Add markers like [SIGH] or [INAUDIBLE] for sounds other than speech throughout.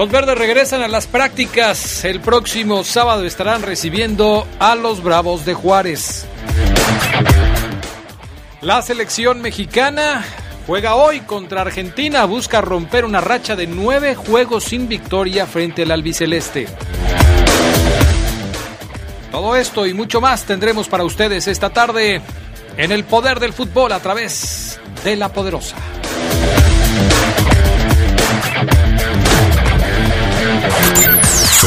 Los verdes regresan a las prácticas. El próximo sábado estarán recibiendo a los Bravos de Juárez. La selección mexicana juega hoy contra Argentina. Busca romper una racha de nueve juegos sin victoria frente al albiceleste. Todo esto y mucho más tendremos para ustedes esta tarde en el poder del fútbol a través de la poderosa.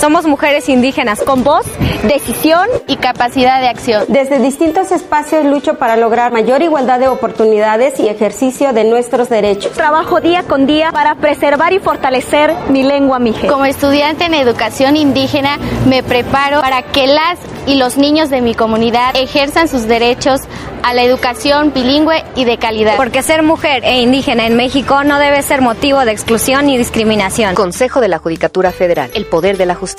Somos mujeres indígenas con voz, decisión y capacidad de acción. Desde distintos espacios lucho para lograr mayor igualdad de oportunidades y ejercicio de nuestros derechos. Trabajo día con día para preservar y fortalecer mi lengua mije. Como estudiante en educación indígena, me preparo para que las y los niños de mi comunidad ejerzan sus derechos a la educación bilingüe y de calidad. Porque ser mujer e indígena en México no debe ser motivo de exclusión ni discriminación. Consejo de la Judicatura Federal, el poder de la justicia.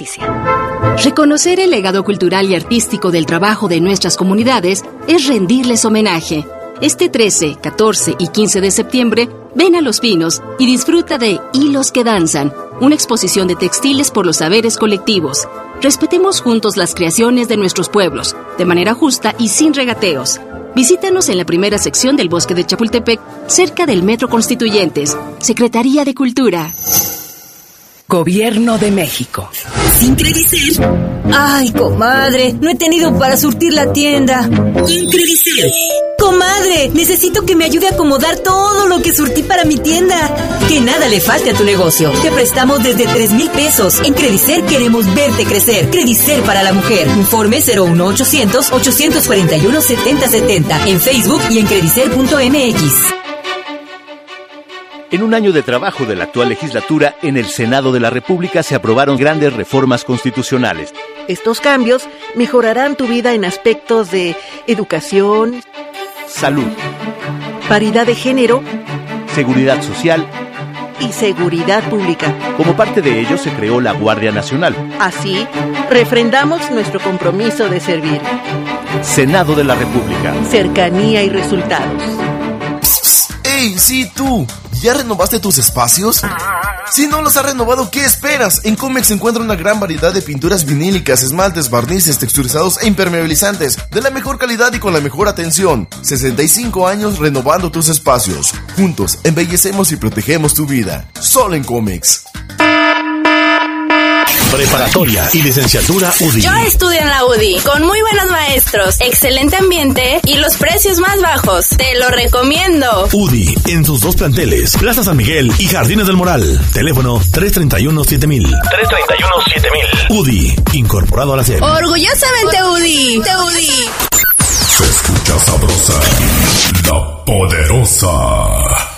Reconocer el legado cultural y artístico del trabajo de nuestras comunidades es rendirles homenaje. Este 13, 14 y 15 de septiembre, ven a Los Pinos y disfruta de Hilos que Danzan, una exposición de textiles por los saberes colectivos. Respetemos juntos las creaciones de nuestros pueblos, de manera justa y sin regateos. Visítanos en la primera sección del Bosque de Chapultepec, cerca del Metro Constituyentes, Secretaría de Cultura. Gobierno de México. Sin Credicer. Ay, comadre, no he tenido para surtir la tienda. Sin Credicer. Comadre, necesito que me ayude a acomodar todo lo que surtí para mi tienda. Que nada le falte a tu negocio. Te prestamos desde 3 mil pesos. En Credicer queremos verte crecer. Credicer para la mujer. Informe 01800 841 7070 en Facebook y en credicer.mx. En un año de trabajo de la actual legislatura, en el Senado de la República se aprobaron grandes reformas constitucionales. Estos cambios mejorarán tu vida en aspectos de educación, salud, paridad de género, seguridad social y seguridad pública. Como parte de ello se creó la Guardia Nacional. Así, refrendamos nuestro compromiso de servir. Senado de la República. Cercanía y resultados. ¡Ey, sí tú! ¿Ya renovaste tus espacios? Si no los has renovado, ¿qué esperas? En Comex se encuentra una gran variedad de pinturas vinílicas, esmaltes, barnices, texturizados e impermeabilizantes, de la mejor calidad y con la mejor atención. 65 años renovando tus espacios. Juntos, embellecemos y protegemos tu vida. Solo en Comex. Preparatoria y licenciatura UDI. Yo estudio en la UDI, con muy buenos maestros, excelente ambiente y los precios más bajos. Te lo recomiendo. UDI, en sus dos planteles, Plaza San Miguel y Jardines del Moral. Teléfono 331-7000. 331-7000. UDI, incorporado a la SEP. Orgullosamente UDI. Te UDI. Se escucha sabrosa, poderosa.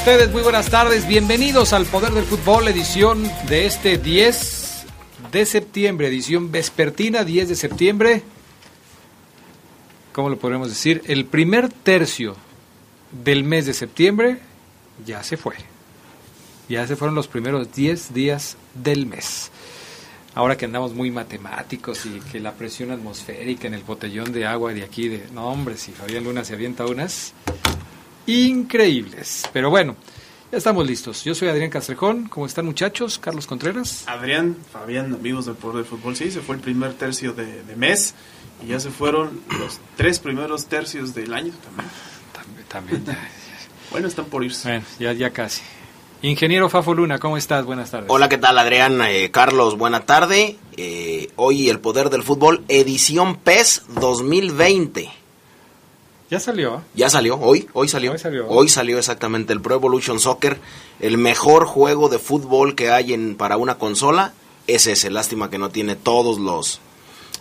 Ustedes? Muy buenas tardes. Bienvenidos al Poder del Fútbol, edición de este 10 de septiembre, edición vespertina, 10 de septiembre. ¿Cómo lo podemos decir? El primer tercio del mes de septiembre ya se fue. Ya se fueron los primeros 10 días del mes. Ahora que andamos muy matemáticos y que la presión atmosférica en el botellón de agua de aquí, de no hombre, si Fabián Luna se avienta unas, increíbles. Pero bueno, ya estamos listos. Yo soy Adrián Castrejón. ¿Cómo están muchachos? Carlos Contreras. Adrián, Fabián, amigos del Poder del Fútbol. Sí, se fue el primer tercio de, mes y ya se fueron los tres primeros tercios del año también. También, también. bueno, están por irse. Bueno, ya, ya casi. Ingeniero Fafo Luna, ¿cómo estás? Buenas tardes. Hola, ¿qué tal Adrián? Eh, Carlos, buena tarde. Eh, hoy el Poder del Fútbol, edición PES 2020. Ya salió. Ya salió, hoy, hoy salió. Hoy salió. exactamente el Pro Evolution Soccer, el mejor juego de fútbol que hay en, para una consola. Es ese, lástima que no tiene todos los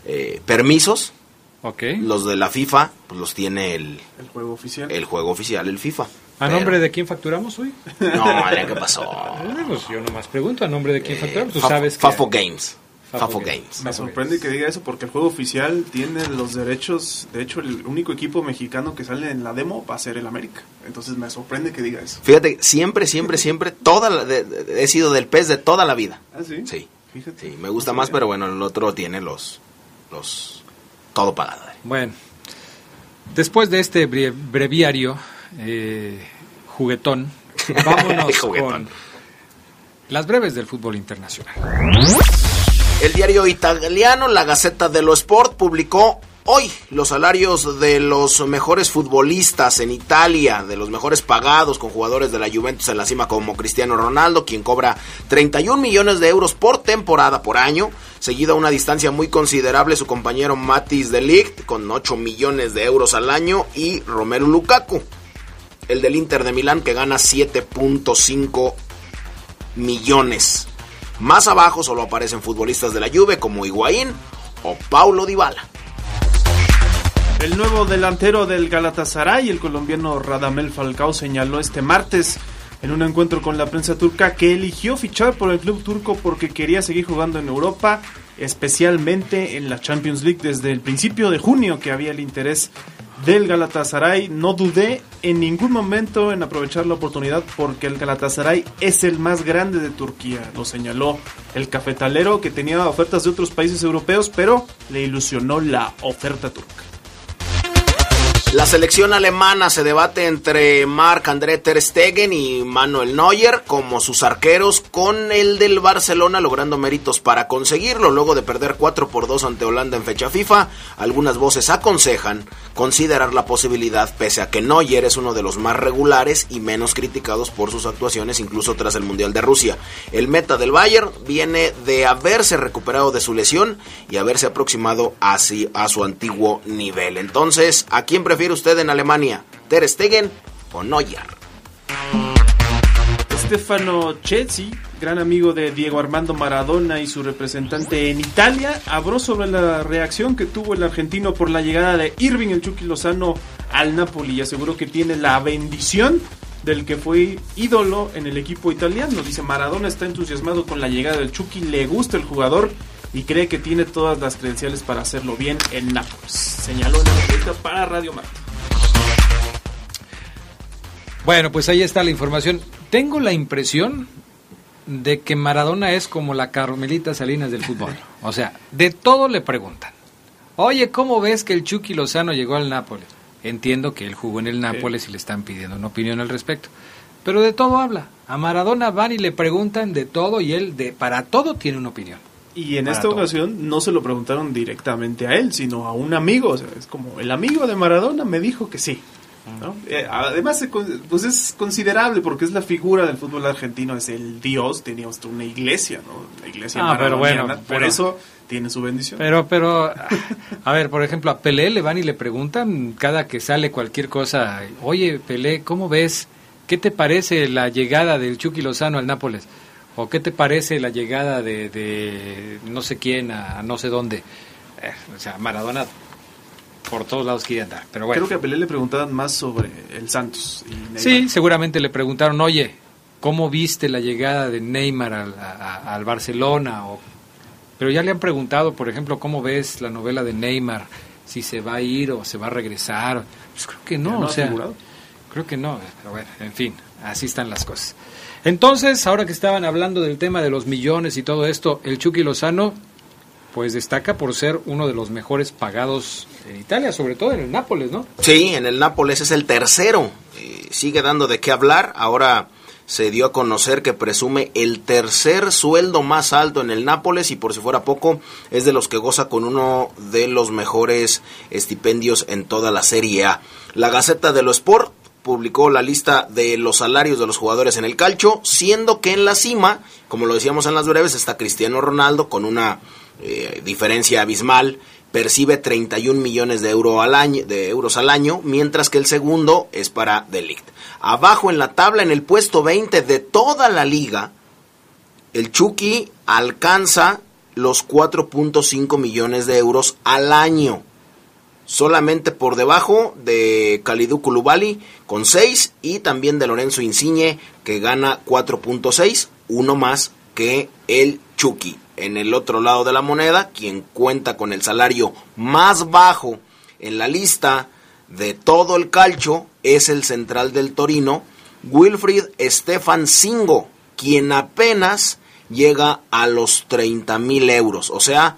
eh, permisos. Okay. Los de la FIFA, pues los tiene el, el juego oficial. El juego oficial, el FIFA. ¿A nombre de quién facturamos hoy? No, Adrián, ¿qué pasó? [LAUGHS] Pues yo nomás pregunto, ¿a nombre de quién eh, facturamos? Tú sabes Fafo Games. Fafo Games. Me sorprende que diga eso porque el juego oficial tiene los derechos. De hecho, el único equipo mexicano que sale en la demo va a ser el América. Entonces me sorprende que diga eso. Fíjate, siempre, siempre, [LAUGHS] siempre, toda he sido del pez de toda la vida. ¿Ah, sí? Sí. Fíjate. Sí, me gusta más, pero bueno, el otro tiene los. los todo pagado. Bueno, después de este breviario eh, juguetón, [LAUGHS] vámonos con las breves del fútbol internacional. El diario italiano La Gazzetta dello Sport publicó hoy los salarios de los mejores futbolistas en Italia, de los mejores pagados con jugadores de la Juventus en la cima como Cristiano Ronaldo, quien cobra 31 millones de euros por temporada por año, seguido a una distancia muy considerable su compañero Matis de Ligt con 8 millones de euros al año y Romelu Lukaku, el del Inter de Milán que gana 7.5 millones. Más abajo solo aparecen futbolistas de la Juve como Higuaín o Paulo Dybala. El nuevo delantero del Galatasaray, el colombiano Radamel Falcao, señaló este martes en un encuentro con la prensa turca que eligió fichar por el club turco porque quería seguir jugando en Europa, especialmente en la Champions League desde el principio de junio que había el interés del Galatasaray. No dudé en ningún momento en aprovechar la oportunidad porque el Galatasaray es el más grande de Turquía, lo señaló el cafetalero que tenía ofertas de otros países europeos, pero le ilusionó la oferta turca. La selección alemana se debate entre Marc-André Ter Stegen y Manuel Neuer como sus arqueros con el del Barcelona logrando méritos para conseguirlo luego de perder 4 por 2 ante Holanda en fecha FIFA. Algunas voces aconsejan considerar la posibilidad pese a que Neuer es uno de los más regulares y menos criticados por sus actuaciones incluso tras el Mundial de Rusia. El meta del Bayern viene de haberse recuperado de su lesión y haberse aproximado así a su antiguo nivel. Entonces, ¿a quién prefiere prefiere usted en Alemania? ¿Ter Stegen o Neuer? Stefano Chelsea, gran amigo de Diego Armando Maradona y su representante en Italia, habló sobre la reacción que tuvo el argentino por la llegada de Irving el Chucky Lozano al Napoli y aseguró que tiene la bendición del que fue ídolo en el equipo italiano. Dice Maradona está entusiasmado con la llegada del Chucky, le gusta el jugador y cree que tiene todas las credenciales para hacerlo bien en Nápoles. Señaló en la entrevista para Radio Marta. Bueno, pues ahí está la información. Tengo la impresión, de que Maradona es como la Carmelita Salinas del fútbol. [LAUGHS] O sea, de todo le preguntan. Oye, ¿cómo ves que el Chucky Lozano llegó al Nápoles? Entiendo que él jugó en el Nápoles y le están pidiendo una opinión al respecto. Pero de todo habla. A Maradona van y le preguntan de todo y él de para todo tiene una opinión. Y en Para esta ocasión no se lo preguntaron directamente a él, sino a un amigo. O sea, es como el amigo de Maradona me dijo que sí. ¿no? Eh, además, pues es considerable porque es la figura del fútbol argentino, es el dios, tenía hasta una iglesia, ¿no? La iglesia Ah, pero bueno, por pero- eso tiene su bendición. Pero, pero, [LAUGHS] a ver, por ejemplo, a Pelé le van y le preguntan cada que sale cualquier cosa, oye, Pelé, ¿cómo ves? ¿Qué te parece la llegada del Chucky Lozano al Nápoles? ¿O qué te parece la llegada de, de no sé quién a, a no sé dónde? Eh, o sea, Maradona por todos lados quiere andar, pero bueno. Creo que a Pelé le preguntaban más sobre el Santos. y. Sí, seguramente le preguntaron, oye, ¿cómo viste la llegada de Neymar al, a- a- al Barcelona? O, pero ya le han preguntado, por ejemplo, ¿cómo ves la novela de Neymar? Si se va a ir o se va a regresar. Pues creo que ¿Ya no, no o sea, figurado? creo que no, pero bueno, en fin, así están las cosas. Entonces, ahora que estaban hablando del tema de los millones y todo esto, el Chucky Lozano, pues destaca por ser uno de los mejores pagados en Italia, sobre todo en el Nápoles, ¿no? Sí, en el Nápoles es el tercero. Eh, sigue dando de qué hablar. Ahora se dio a conocer que presume el tercer sueldo más alto en el Nápoles y por si fuera poco es de los que goza con uno de los mejores estipendios en toda la Serie A. La Gaceta de lo Sport publicó la lista de los salarios de los jugadores en el calcio, siendo que en la cima, como lo decíamos en las breves, está Cristiano Ronaldo con una eh, diferencia abismal, percibe 31 millones de, euro al año, de euros al año, mientras que el segundo es para Delict. Abajo en la tabla, en el puesto 20 de toda la liga, el Chucky alcanza los 4.5 millones de euros al año. Solamente por debajo de Kalidou Koulibaly con 6 y también de Lorenzo Insigne que gana 4.6, uno más que el Chucky. En el otro lado de la moneda, quien cuenta con el salario más bajo en la lista de todo el calcio es el central del Torino, Wilfried Stefan Singo, quien apenas llega a los 30 mil euros. O sea,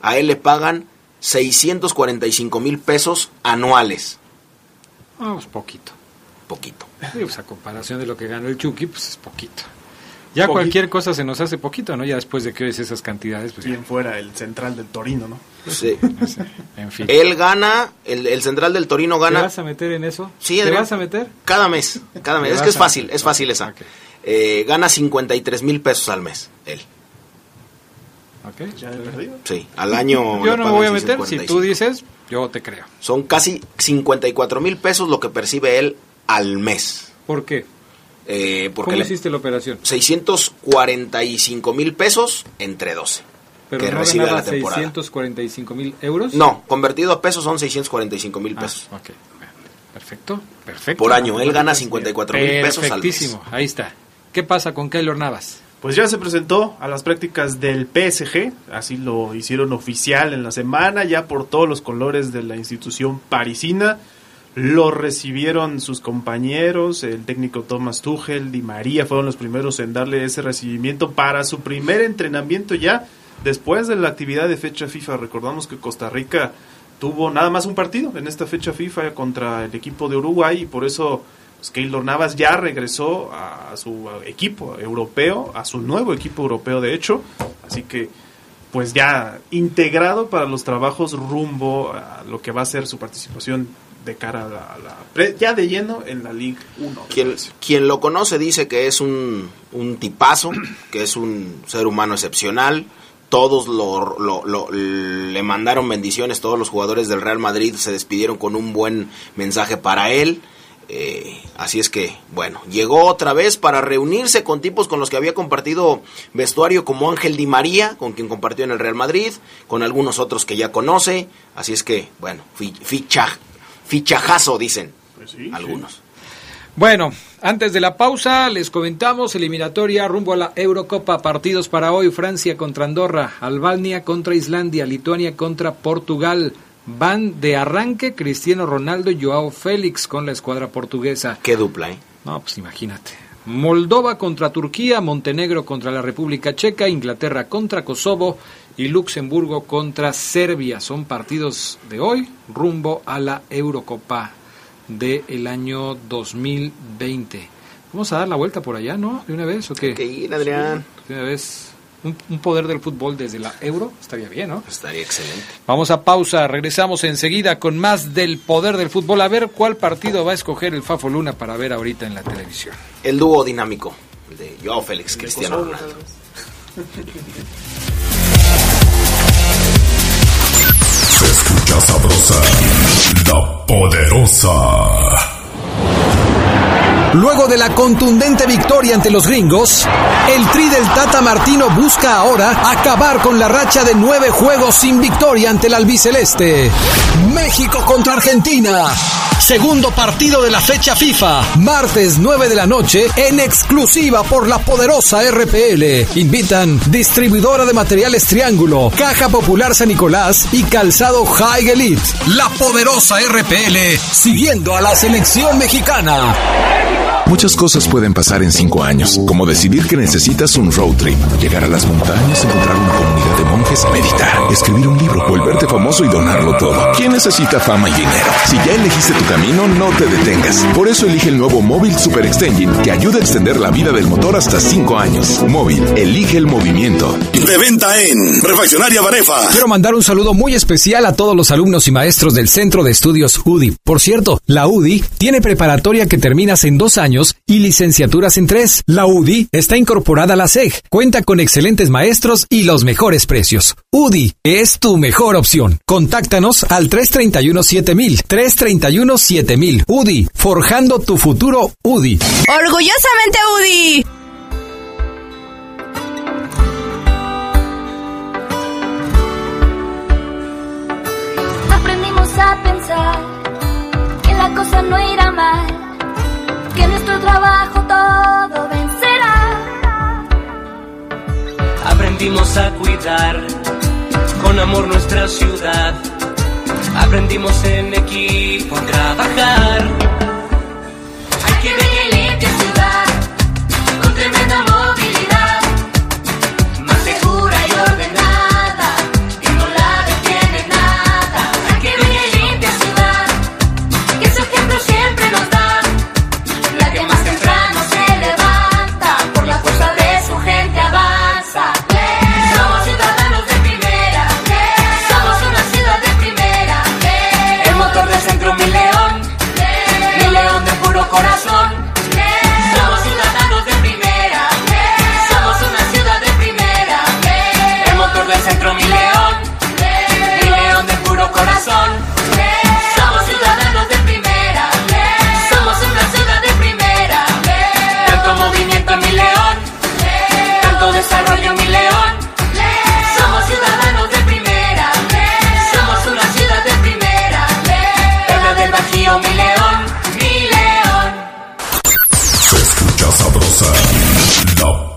a él le pagan 645 mil pesos anuales. Ah, pues poquito. Poquito. Sí, pues a comparación de lo que gana el Chucky, pues es poquito. Ya Poquito. cualquier cosa se nos hace poquito, ¿no? Ya después de que oyes esas cantidades, pues Bien fuera el central del Torino, ¿no? Sí. [LAUGHS] en fin. Él gana, el, el central del Torino ¿Te gana vas a meter en eso? Sí, ¿Te vas a meter? cada mes. Cada mes. ¿Te Es que es a- fácil, es fácil esa. Eh, gana 53 mil pesos al mes, él. Ok. Ya de perdido. Sí, al año. Yo no me voy a meter. Si 645. tú dices, yo te creo. Son casi 54 mil pesos lo que percibe él al mes. ¿Por qué? Eh, porque ¿Cómo le- hiciste la operación? 645 mil pesos entre 12 Pero que no recibe la temporada. 645 mil euros. No, convertido a pesos son 645 mil Ah, pesos. ok. Perfecto, perfecto. Por año, él gana 54 mil pesos al mes. Perfectísimo, ahí está. ¿Qué pasa con Keylor Navas? Pues ya se presentó a las prácticas del PSG, así lo hicieron oficial en la semana, ya por todos los colores de la institución parisina. Lo recibieron sus compañeros, el técnico Thomas Tuchel, Di María fueron los primeros en darle ese recibimiento para su primer entrenamiento ya después de la actividad de fecha FIFA. Recordamos que Costa Rica tuvo nada más un partido en esta fecha FIFA contra el equipo de Uruguay y por eso pues, Keylor Navas ya regresó a su equipo europeo, a su nuevo equipo europeo de hecho, así que pues ya integrado para los trabajos rumbo a lo que va a ser su participación de cara a la, a la pre- ya de lleno en la Liga 1. Quien, quien lo conoce dice que es un, un tipazo, que es un ser humano excepcional. Todos lo, lo- lo- le mandaron bendiciones, todos los jugadores del Real Madrid se despidieron con un buen mensaje para él. Eh, así es que, bueno, llegó otra vez para reunirse con tipos con los que había compartido vestuario como Ángel Di María, con quien compartió en el Real Madrid, con algunos otros que ya conoce. Así es que, bueno, fi- ficha, fichajazo, dicen algunos. Bueno, antes de la pausa les comentamos eliminatoria rumbo a la Eurocopa, partidos para hoy, Francia contra Andorra, Albania contra Islandia, Lituania contra Portugal. Van de arranque Cristiano Ronaldo y Joao Félix con la escuadra portuguesa. Qué dupla, ¿eh? No, pues imagínate. Moldova contra Turquía, Montenegro contra la República Checa, Inglaterra contra Kosovo y Luxemburgo contra Serbia. Son partidos de hoy rumbo a la Eurocopa del año 2020. Vamos a dar la vuelta por allá, ¿no? ¿De una vez o qué? Ir, Adrián. de una vez. Un, un, poder del fútbol desde la Euro estaría bien, ¿no? Estaría excelente. Vamos a pausa, regresamos enseguida con más del poder del fútbol. A ver cuál partido va a escoger el Fafo Luna para ver ahorita en la televisión. El dúo dinámico, el de Joao Félix, Cristiano Ronaldo. Se escucha sabrosa, la poderosa. Luego de la contundente victoria ante los gringos, el Tri del Tata Martino busca ahora acabar con la racha de nueve juegos sin victoria ante el albiceleste. México contra Argentina. Segundo partido de la fecha FIFA. Martes 9 de la noche en exclusiva por la poderosa RPL. Invitan distribuidora de materiales Triángulo, Caja Popular San Nicolás y Calzado High Elite. La poderosa RPL siguiendo a la selección mexicana. Muchas cosas pueden pasar en cinco años, como decidir que necesitas un road trip, llegar a las montañas, encontrar una comunidad de monjes, meditar, escribir un libro, volverte famoso y donarlo todo. ¿Quién necesita fama y dinero? Si ya elegiste tu camino, no te detengas. Por eso elige el nuevo Móvil Super Extension que ayuda a extender la vida del motor hasta cinco años. Móvil, elige el movimiento. De venta en Refaccionaria Barefa. Quiero mandar un saludo muy especial a todos los alumnos y maestros del Centro de Estudios UDI. Por cierto, la UDI tiene preparatoria que terminas en dos años y licenciaturas en tres. La UDI está incorporada a la SEG, cuenta con excelentes maestros y los mejores precios. UDI es tu mejor opción. Contáctanos al 331-7000. 331-7000. UDI, forjando tu futuro UDI. Orgullosamente UDI. Aprendimos a pensar que la cosa no irá mal trabajo todo vencerá. Aprendimos a cuidar con amor nuestra ciudad. Aprendimos en equipo a trabajar.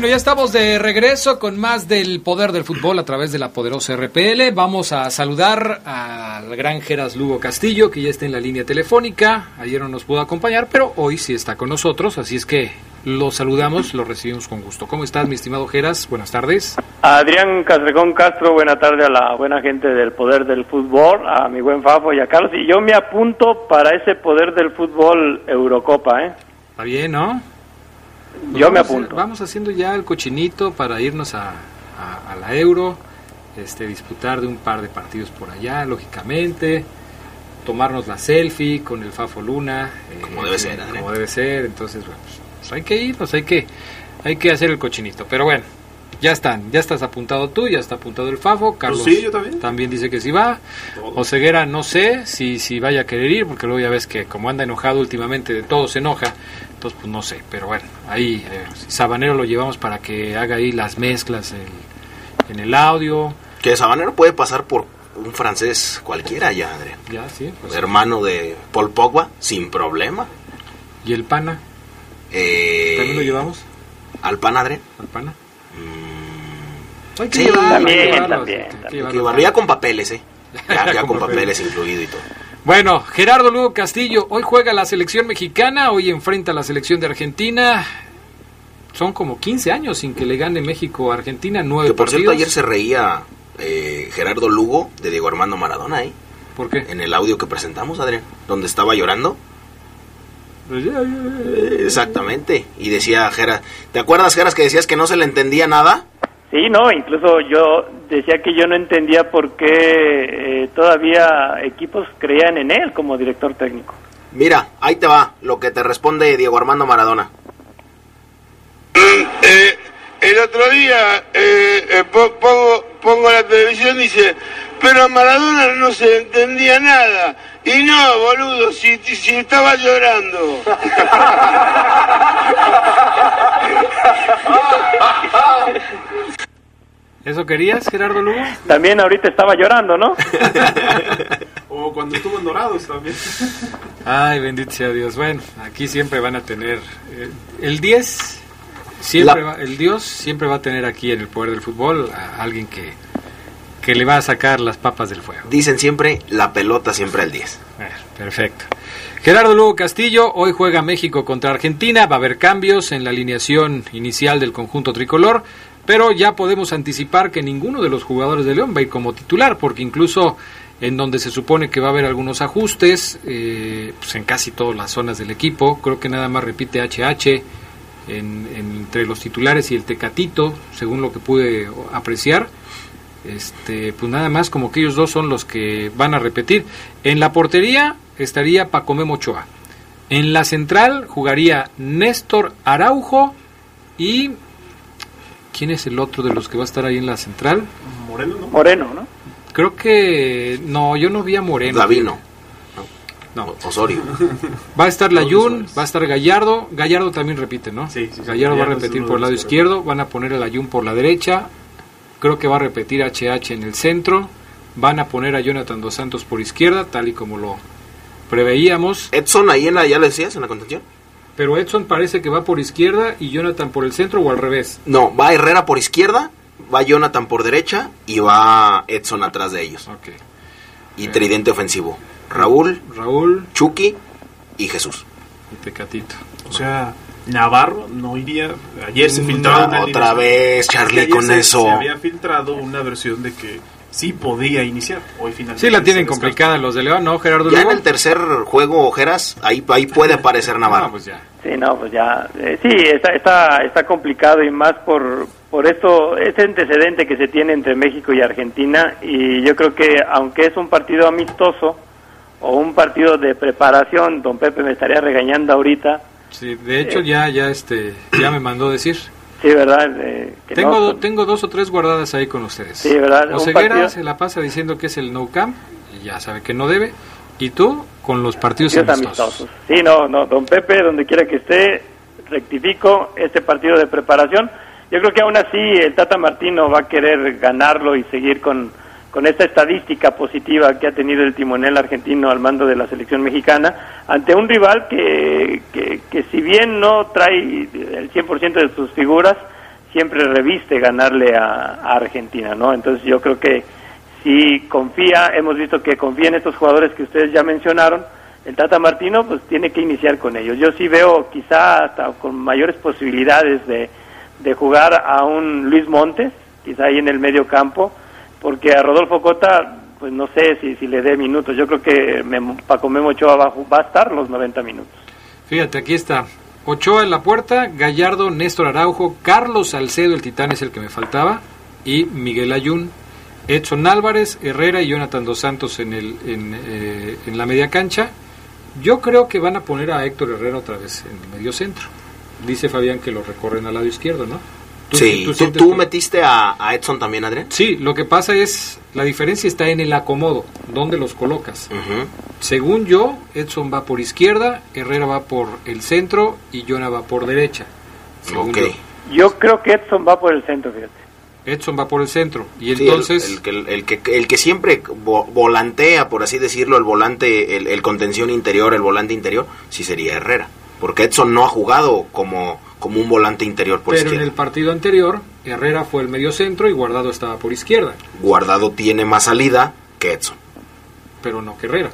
Bueno, ya estamos de regreso con más del poder del fútbol a través de la poderosa RPL. Vamos a saludar al gran Geras Lugo Castillo, que ya está en la línea telefónica. Ayer no nos pudo acompañar, pero hoy sí está con nosotros, así es que lo saludamos, lo recibimos con gusto. ¿Cómo estás, mi estimado Geras? Buenas tardes. Adrián Castrecón Castro, buena tarde a la buena gente del Poder del Fútbol, a mi buen Fafo y a Carlos. Y yo me apunto para ese Poder del Fútbol Eurocopa, ¿eh? Está bien, ¿no? Pues Yo me apunto. Vamos haciendo ya el cochinito para irnos a, a- a la Euro, este, disputar de un par de partidos por allá, lógicamente, tomarnos la selfie con el Fafo Luna. eh, Como debe ser, Como debe ser, entonces, bueno, pues, pues hay que irnos, hay que, hay que hacer el cochinito. Pero bueno, Ya están, ya estás apuntado tú, ya está apuntado el Fafo, Carlos Pues sí, yo también. dice que sí va. Oseguera no sé si, si vaya a querer ir, porque luego ya ves que como anda enojado últimamente, de todo se enoja, entonces pues no sé, pero bueno, ahí eh, Sabanero lo llevamos para que haga ahí las mezclas en, en el audio. Que Sabanero puede pasar por un francés cualquiera ya, Adrián. Ya, sí. pues, Hermano de Paul Pogba, sin problema. ¿Y el Pana? Eh, ¿También lo llevamos? ¿Al pan, Adrián? ¿Al Pana? Mm, Hay que sí, llevarlo, hay que también, llevarlo, también. hay que también. llevarlo. Que llevarlo ya con papeles, ¿eh? Ya, [LAUGHS] ya Con papeles incluido y todo. Bueno, Gerardo Lugo Castillo, hoy juega la selección mexicana, hoy enfrenta a la selección de Argentina. Son como 15 años sin que le gane México a Argentina, nueve Que por partidos. cierto, ayer se reía eh, Gerardo Lugo de Diego Armando Maradona, ¿eh? ¿Por qué? En el audio que presentamos, Adrián, donde estaba llorando. Pues Exactamente. Y decía Geras, ¿te acuerdas, Geras, que decías que no se le entendía nada? Sí, no, incluso yo decía que yo no entendía por qué eh, todavía equipos creían en él como director técnico. Mira, ahí te va lo que te responde Diego Armando Maradona. Eh, el otro día eh, eh, po- pongo, pongo la televisión y dice, pero a Maradona no se entendía nada. Y no, boludo, si, si estaba llorando. [LAUGHS] ¿Eso querías, Gerardo Lugo? También ahorita estaba llorando, ¿no? [LAUGHS] O cuando estuvo en Dorados también. Ay, bendito sea Dios. Bueno, aquí siempre van a tener eh, el 10 siempre La- va- el Dios siempre va a tener aquí en el poder del fútbol a alguien que que le va a sacar las papas del fuego. Dicen siempre, la pelota siempre al 10. Bueno, perfecto. Gerardo Lugo Castillo, hoy juega México contra Argentina, va a haber cambios en la alineación inicial del conjunto tricolor, pero ya podemos anticipar que ninguno de los jugadores de León va a ir como titular, porque incluso en donde se supone que va a haber algunos ajustes, eh, pues en casi todas las zonas del equipo, creo que nada más repite HH en- en- entre los titulares y el Tecatito, según lo que pude apreciar este pues nada más como que ellos dos son los que van a repetir. En la portería estaría Pacomé Ochoa. En la central jugaría Néstor Araujo y quién es el otro de los que va a estar ahí en la central Moreno, ¿no? Moreno, ¿no? creo que no yo no vi a Moreno Davino. No. Osorio. [LAUGHS] Va a estar Layún, va a estar Gallardo. Gallardo también repite, ¿no? Sí, sí, sí, Gallardo va a repetir por el lado izquierdo. Van a poner a Layún por la derecha. Creo que va a repetir HH en el centro. Van a poner a Jonathan Dos Santos por izquierda, tal y como lo preveíamos. Edson ahí en la, ya lo decías, en la contención. Pero Edson parece que va por izquierda y Jonathan por el centro o al revés. No, va Herrera por izquierda, va Jonathan por derecha y va Edson atrás de ellos. Ok. Y tridente ofensivo. Raúl, Raúl Chucky y Jesús. y Tecatito. O sea, Navarro no iría. Ayer se No, filtraba una otra vez, Charlie, con se- eso. Se había filtrado una versión de que sí podía iniciar. Hoy finalmente. Sí, la tienen complicada los de León, ¿no, Gerardo Ya en el tercer juego, Ojeras, ahí, ahí puede aparecer [LAUGHS] Navarro. Ah, pues ya. Sí, no, pues ya, eh, sí, está, está, está complicado y más por, por esto, ese antecedente que se tiene entre México y Argentina y yo creo que aunque es un partido amistoso o un partido de preparación, don Pepe me estaría regañando ahorita, Sí, de hecho ya ya este ya me mandó decir. Sí, ¿verdad? Eh, que Tengo, no, do- tengo dos o tres guardadas ahí con ustedes. Sí, ¿verdad? Oseguera se la pasa diciendo que es el no camp y ya sabe que no debe. Y tú con los partidos partidos amistosos. amistosos. Sí, no, no, don Pepe, donde quiera que esté, rectifico este partido de preparación. Yo creo que aún así el Tata Martino va a querer ganarlo y seguir con, con esta estadística positiva que ha tenido el timonel argentino al mando de la selección mexicana ante un rival que, que, si bien no trae el 100% de sus figuras, siempre reviste ganarle a, a Argentina, ¿no? Entonces yo creo que si confía, hemos visto que confía en estos jugadores que ustedes ya mencionaron, el Tata Martino pues tiene que iniciar con ellos. Yo sí veo quizá hasta con mayores posibilidades de, de jugar a un Luis Montes, quizá ahí en el medio campo, porque a Rodolfo Cota pues no sé si, si le dé minutos. Yo creo que Memo- Paco Memo Ochoa va, va a estar los 90 minutos. Fíjate, aquí está. Ochoa en la puerta, Gallardo, Néstor Araujo, Carlos Salcedo, el titán es el que me faltaba, y Miguel Ayun, Edson Álvarez, Herrera y Jonathan Dos Santos en, el, en, eh, en la media cancha. Yo creo que van a poner a Héctor Herrera otra vez en el medio centro. Dice Fabián que lo recorren al lado izquierdo, ¿no? ¿Tú- sí, tú ¿tú, sientes tú que- metiste a, a Edson también, Adrián? Sí, lo que pasa es, la diferencia está en el acomodo, dónde los colocas. Según yo, Edson va por izquierda, Herrera va por el centro y Jonah va por derecha. Según Ok. yo. Yo creo que Edson va por el centro, fíjate. Edson va por el centro. Y Sí, entonces, el, el que- el que, el que siempre vo- volantea, por así decirlo, el volante, el, el contención interior, el volante interior, sí sería Herrera. Porque Edson no ha jugado como, como un volante interior por pero en el partido anterior, Herrera fue el medio centro y Guardado estaba por izquierda, Guardado tiene más salida que Edson. pero no que Herrera.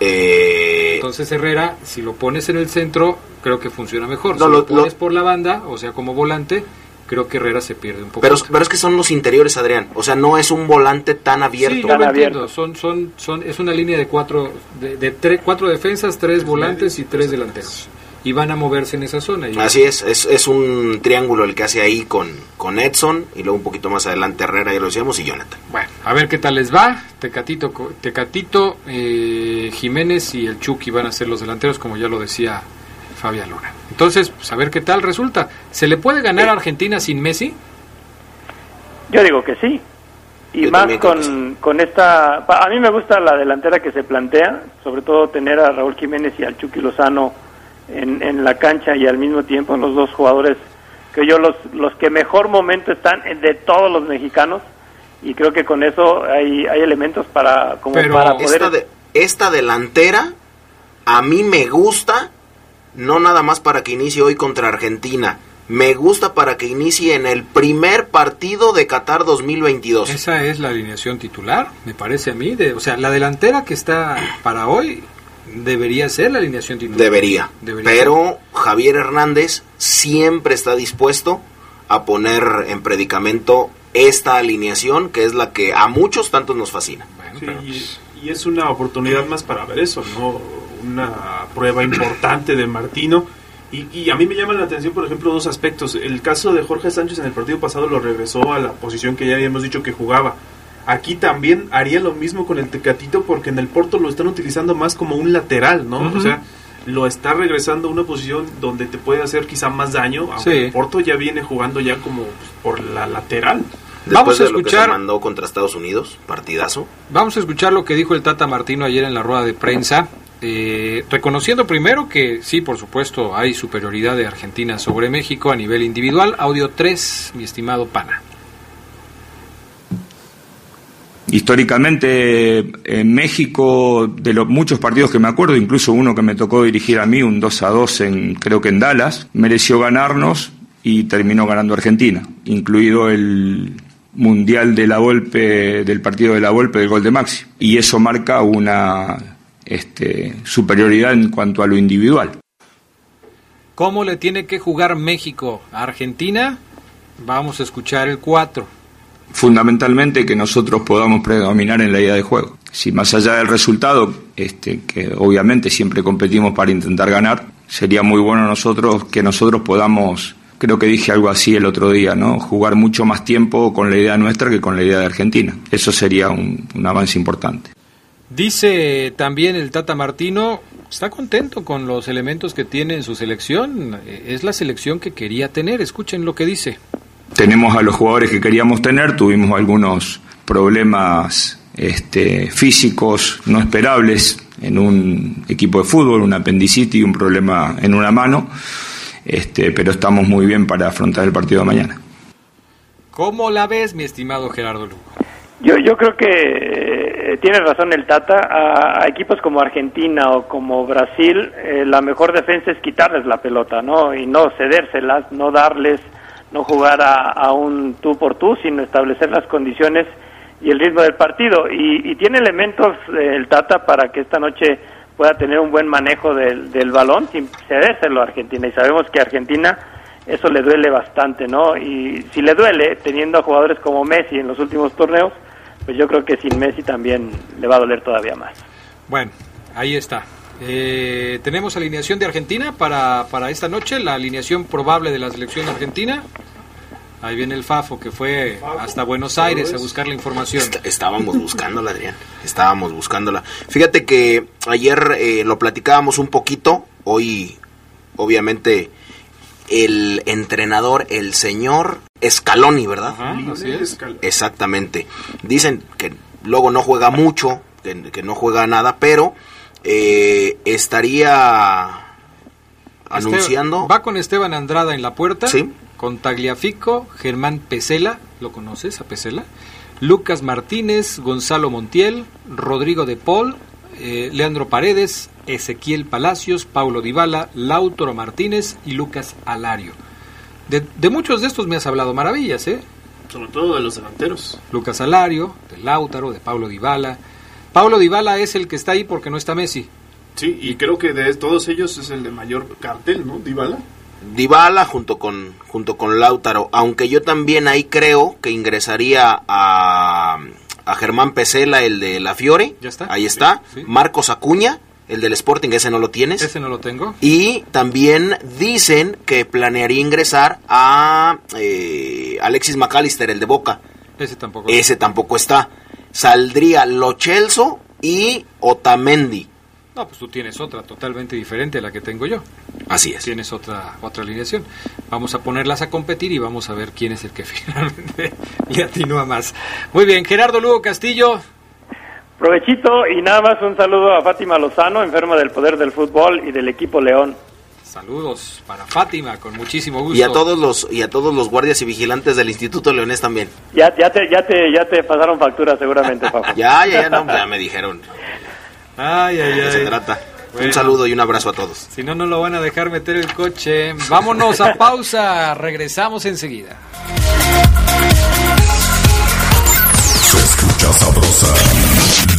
Eh, Entonces Herrera, si lo pones en el centro, creo que funciona mejor. No, si lo- lo, pones por la banda, o sea, como volante, creo que Herrera se pierde un poco. pero, pero es que son los interiores, Adrián. O sea, no es un volante tan abierto. Sí, yo lo entiendo. Son, son, son, es una línea de cuatro, de, de tre- cuatro defensas, tres volantes y tres delanteros. Y van a moverse en esa zona. Y- Así es, es, es un triángulo el que hace ahí con, con Edson y luego un poquito más adelante Herrera, ya lo decíamos, y Jonathan. Bueno, a ver qué tal les va. Tecatito, co- Tecatito eh, Jiménez y el Chucky van a ser los delanteros, como ya lo decía Fabián Luna. Entonces, pues a ver qué tal resulta. ¿Se le puede ganar a Argentina sin Messi? Yo digo que sí. Y Yo más con, con esta... pa- A mí me gusta la delantera que se plantea, sobre todo tener a Raúl Jiménez y al Chucky Lozano en, en la cancha y al mismo tiempo los dos jugadores que yo los, los que mejor momento están de todos los mexicanos y creo que con eso hay, hay elementos para como para poder esta, de- esta delantera a mí me gusta, no nada más para que inicie hoy contra Argentina, me gusta para que inicie en el primer partido de Qatar 2022. Esa es la alineación titular, me parece a mí. De, o sea, la delantera que está para hoy debería ser la alineación titular. Debería. Debería Pero Javier Hernández siempre está dispuesto a poner en predicamento esta alineación, que es la que a muchos tantos nos fascina. Sí, y, y es una oportunidad más para ver eso, ¿no? Una prueba importante de Martino. Y, y a mí me llaman la atención, por ejemplo, dos aspectos. El caso de Jorge Sánchez en el partido pasado lo regresó a la posición que ya habíamos dicho que jugaba. Aquí también haría lo mismo con el Tecatito porque en el Porto lo están utilizando más como un lateral, ¿no? O sea, lo está regresando a una posición donde te puede hacer quizá más daño, aunque Sí. el Porto ya viene jugando ya como por la lateral. Después Vamos a de lo que se escuchar- mandó contra Estados Unidos, partidazo. Vamos a escuchar lo que dijo el Tata Martino ayer en la rueda de prensa, eh, reconociendo primero que sí, por supuesto, hay superioridad de Argentina sobre México a nivel individual. Audio 3, mi estimado Pana. Históricamente en México, de los muchos partidos que me acuerdo, incluso uno que me tocó dirigir a mí, un 2 a 2 en, creo que en Dallas, mereció ganarnos y terminó ganando Argentina, incluido el Mundial de la Volpe, del partido de la Volpe del gol de Maxi. Y eso marca una este, superioridad en cuanto a lo individual. ¿Cómo le tiene que jugar México a Argentina? Vamos a escuchar el 4. fundamentalmente que nosotros podamos predominar en la idea de juego. Si más allá del resultado, este, que obviamente siempre competimos para intentar ganar, sería muy bueno nosotros que nosotros podamos, creo que dije algo así el otro día, ¿no? Jugar mucho más tiempo con la idea nuestra que con la idea de Argentina. Eso sería un, un avance importante. Dice también el Tata Martino, está contento con los elementos que tiene en su selección. Eh, Es la selección que quería tener. Escuchen lo que dice. tenemos a los jugadores que queríamos tener, tuvimos algunos problemas este, físicos no esperables en un equipo de fútbol, un apendicitis, un problema en una mano, este, pero estamos muy bien para afrontar el partido de mañana. ¿Cómo la ves, mi estimado Gerardo Lugo? Yo, yo creo que eh, tiene razón el Tata. A, a equipos como Argentina o como Brasil, eh, la mejor defensa es quitarles la pelota, ¿no? Y no cedérselas, no darles, no jugar a, a un tú por tú, sino establecer las condiciones y el ritmo del partido. Y, y tiene elementos eh, el Tata para que esta noche pueda tener un buen manejo del, del balón sin cedérselo a Argentina. Y sabemos que Argentina eso le duele bastante, ¿no? Y si le duele, teniendo a jugadores como Messi en los últimos torneos, pues yo creo que sin Messi también le va a doler todavía más. Bueno, ahí está. Eh, tenemos alineación de Argentina para, para esta noche, la alineación probable de la selección argentina. Ahí viene el Fafo que fue hasta Buenos Aires a buscar la información. Est- estábamos buscándola, Adrián. Estábamos buscándola. Fíjate que ayer eh, lo platicábamos un poquito. Hoy, obviamente, el entrenador, el señor Scaloni, ¿verdad? Ajá, así es. Exactamente. Dicen que luego no juega mucho, que, que no juega nada, pero eh, estaría anunciando. Esteban- va con Esteban Andrada en la puerta. Sí. Con Tagliafico, Germán Pesela, ¿lo conoces a Pesela? Lucas Martínez, Gonzalo Montiel, Rodrigo de Paul, eh, Leandro Paredes, Ezequiel Palacios, Paulo Dybala, Lautaro Martínez y Lucas Alario. De, de muchos de estos me has hablado maravillas, ¿eh? Sobre todo de los delanteros. Lucas Alario, de Lautaro, de Paulo Dybala. Paulo Dybala es el que está ahí porque no está Messi. Sí, y creo que de todos ellos es el de mayor cartel, ¿no? Dybala. Dybala junto con junto con Lautaro, aunque yo también ahí creo que ingresaría a, a Germán Pesela, el de la Fiore, Ya está. ahí está, Sí, sí. Marcos Acuña, el del Sporting, ese no lo tienes, Ese no lo tengo. y también dicen que planearía ingresar a eh, Alexis McAllister, el de Boca, Ese tampoco. ese tampoco está, saldría Lo Celso y Otamendi, No, pues tú tienes otra totalmente diferente a la que tengo yo. así es. Tienes otra otra alineación. Vamos a ponerlas a competir y vamos a ver quién es el que [LAUGHS] finalmente le atinúa más. Muy bien, Gerardo Lugo Castillo. Provechito y nada más un saludo a Fátima Lozano, enferma del poder del fútbol y del equipo León. Saludos para Fátima, con muchísimo gusto. Y a todos los y a todos los guardias y vigilantes del Instituto Leonés también. Ya, ya, te, ya, te, ya te pasaron factura seguramente, Fafo. [LAUGHS] Ya, ya, ya, no, ya me dijeron. Ay, ay, ¿De qué se ay. trata? Bueno. Un saludo y un abrazo a todos. Si no, no lo van a dejar meter el coche. Vámonos a pausa. Regresamos enseguida. Se escucha sabrosa,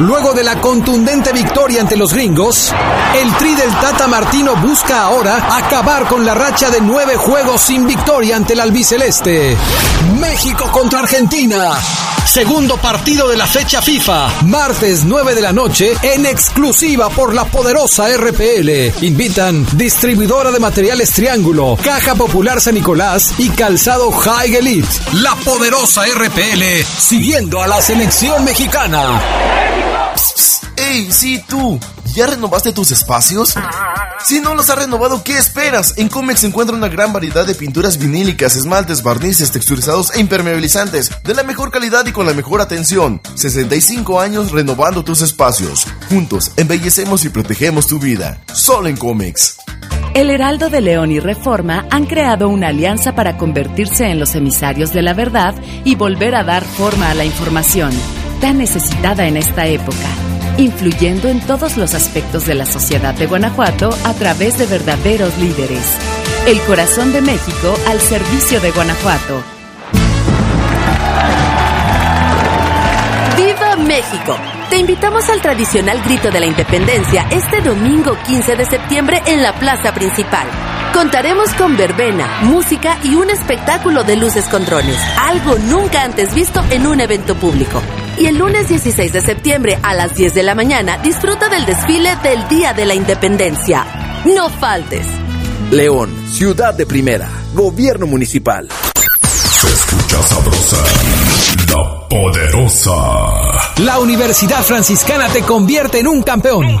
Luego de la contundente victoria ante los gringos, el Tri del Tata Martino busca ahora acabar con la racha de nueve juegos sin victoria ante el albiceleste. México contra Argentina. Segundo partido de la fecha FIFA. Martes 9 de la noche en exclusiva por la poderosa RPL. Invitan distribuidora de materiales Triángulo, Caja Popular San Nicolás y Calzado High Elite. La poderosa RPL siguiendo a la selección mexicana. ¡Ey, sí tú! ¿Ya renovaste tus espacios? Si no los has renovado, ¿qué esperas? En Comex se encuentra una gran variedad de pinturas vinílicas, esmaltes, barnices, texturizados e impermeabilizantes, de la mejor calidad y con la mejor atención. 65 años renovando tus espacios. Juntos, embellecemos y protegemos tu vida. Solo en Comex. El Heraldo de León y Reforma han creado una alianza para convertirse en los emisarios de la verdad y volver a dar forma a la información, tan necesitada en esta época, influyendo en todos los aspectos de la sociedad de Guanajuato a través de verdaderos líderes. El corazón de México al servicio de Guanajuato. ¡Viva México! Te invitamos al tradicional grito de la independencia este domingo 15 de septiembre en la plaza principal. Contaremos con verbena, música y un espectáculo de luces con drones, algo nunca antes visto en un evento público. Y el lunes 16 de septiembre a las 10 de la mañana disfruta del desfile del Día de la Independencia. No faltes. León, ciudad de primera, gobierno municipal. Se escucha sabrosa, la poderosa. La Universidad Franciscana te convierte en un campeón.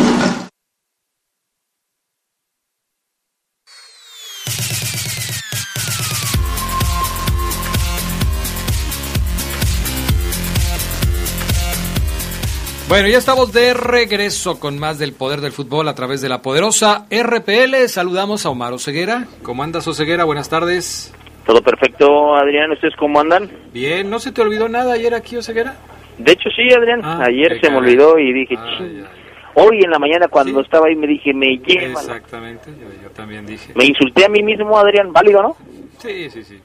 Bueno, ya estamos de regreso con más del poder del fútbol a través de la poderosa RPL. Saludamos a Omar Oseguera. ¿Cómo andas, Oseguera? Buenas tardes. Todo perfecto, Adrián. ¿Ustedes cómo andan? Bien, ¿no se te olvidó nada ayer aquí, Oseguera? De hecho, sí, Adrián. Ah, Ayer se me olvidó y dije, "Chin". hoy en la mañana cuando estaba ahí me dije, me lleva. Exactamente, yo, yo también dije. Me insulté a mí mismo, Adrián. ¿Válido, no? Sí, sí, sí.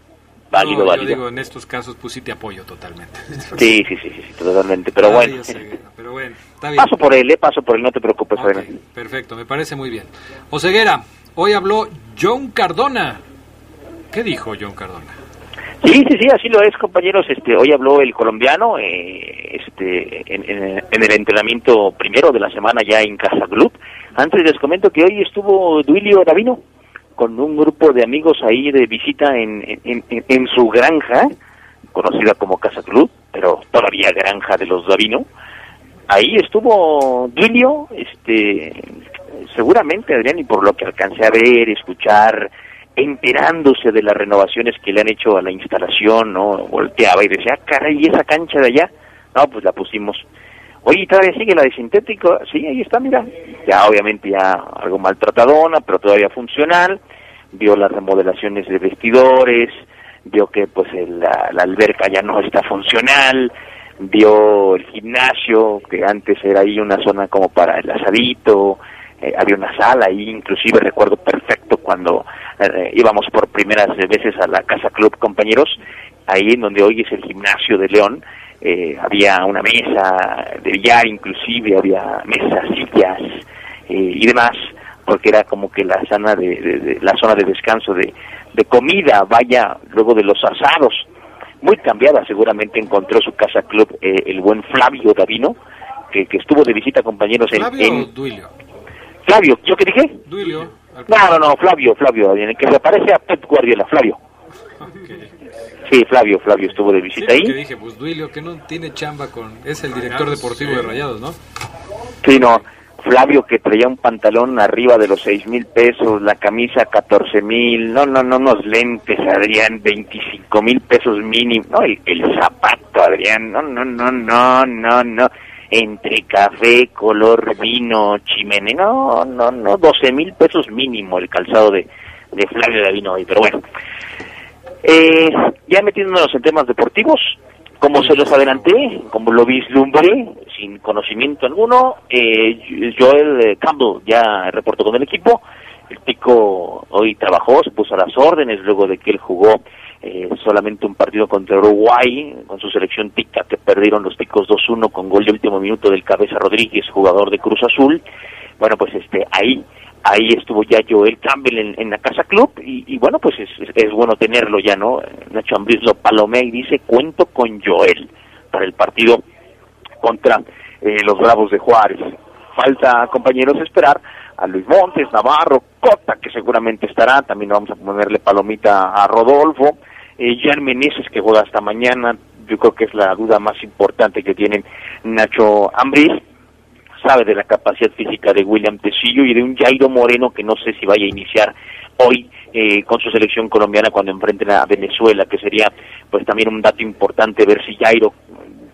Válido, No, yo válido. digo, en estos casos, pues sí te apoyo totalmente. [LAUGHS] Sí, sí, sí, sí, sí, totalmente. Pero Ay, bueno, Oseguera, pero bueno, está bien. paso por él, eh, paso por él, no te preocupes, Ok, Adrián. perfecto, me parece muy bien. Oseguera, hoy habló John Cardona. ¿Qué dijo John Cardona? Sí, sí, sí, así lo es, compañeros. Este, hoy habló el colombiano eh, este, en, en- en el entrenamiento primero de la semana ya en Casa Club. Antes les comento que hoy estuvo Duilio Davino con un grupo de amigos ahí de visita en, en, en- su granja, conocida como Casa Club, pero todavía granja de los Davino. Ahí estuvo Duilio, este, seguramente Adrián, y por lo que alcancé a ver, escuchar, enterándose de las renovaciones que le han hecho a la instalación, ¿no? Volteaba y decía, ah, caray, ¿y esa cancha de allá? No, pues la pusimos. Oye, ¿y todavía sigue la de sintético? Sí, ahí está, mira. Ya, obviamente, ya algo maltratadona, pero todavía funcional. Vio las remodelaciones de vestidores, vio que, pues, el- la, la alberca ya no está funcional, vio el gimnasio, que antes era ahí una zona como para el asadito, eh, había una sala ahí, inclusive recuerdo perfecto cuando eh, íbamos por primeras veces a la Casa Club Compañeros, ahí en donde hoy es el gimnasio de León, eh, había una mesa de billar inclusive, había mesas, sillas eh, y demás, porque era como que la zona de, de- de- la zona de descanso de, de comida, vaya, luego de los asados, muy cambiada seguramente encontró su casa club eh, el buen Flavio Davino, que, que estuvo de visita compañeros en, ¿Flavio en- Duilio? Flavio, ¿yo qué dije? Duilio. No, no, no, Flavio, Flavio, en el que se parece a Pep Guardiola, Flavio. Sí, Flavio, Flavio estuvo de Sí, visita porque ahí. dije, pues Duilio, que no tiene chamba con... Es el director deportivo de Rayados, ¿no? Sí, no, Flavio que traía un pantalón arriba de los seis mil pesos, la camisa catorce mil, no, no, no, unos lentes, Adrián, veinticinco mil pesos mínimo, no, el, el zapato, Adrián, no, no, no, no, no, no, entre café, color vino, chimene, no, no, no, doce mil pesos mínimo el calzado de, de Flavio Davino hoy, pero bueno. Eh, ya metiéndonos en temas deportivos, como se los adelanté, como lo vislumbré, sin conocimiento alguno, eh, Joel eh, Campbell ya reportó con el equipo. El Pico hoy trabajó, se puso a las órdenes luego de que él jugó eh, solamente un partido contra Uruguay con su selección tica que perdieron los Picos 2-1 con gol de último minuto del Cabeza Rodríguez, jugador de Cruz Azul. Bueno, pues este ahí ahí estuvo ya Joel Campbell en, la Casa Club y, bueno, pues es, es- bueno tenerlo ya, ¿no? Nacho Ambriz lo palomea y dice, cuento con Joel para el partido contra eh, los Bravos de Juárez. Falta, compañeros, esperar a Luis Montes, Navarro, Cota, que seguramente estará, también vamos a ponerle palomita a Rodolfo, eh, Jan Meneses, que juega hasta mañana, yo creo que es la duda más importante que tiene Nacho Ambriz, sabe de la capacidad física de William Tecillo y de un Jairo Moreno que no sé si vaya a iniciar hoy eh, con su selección colombiana cuando enfrenten a Venezuela, que sería pues también un dato importante ver si Jairo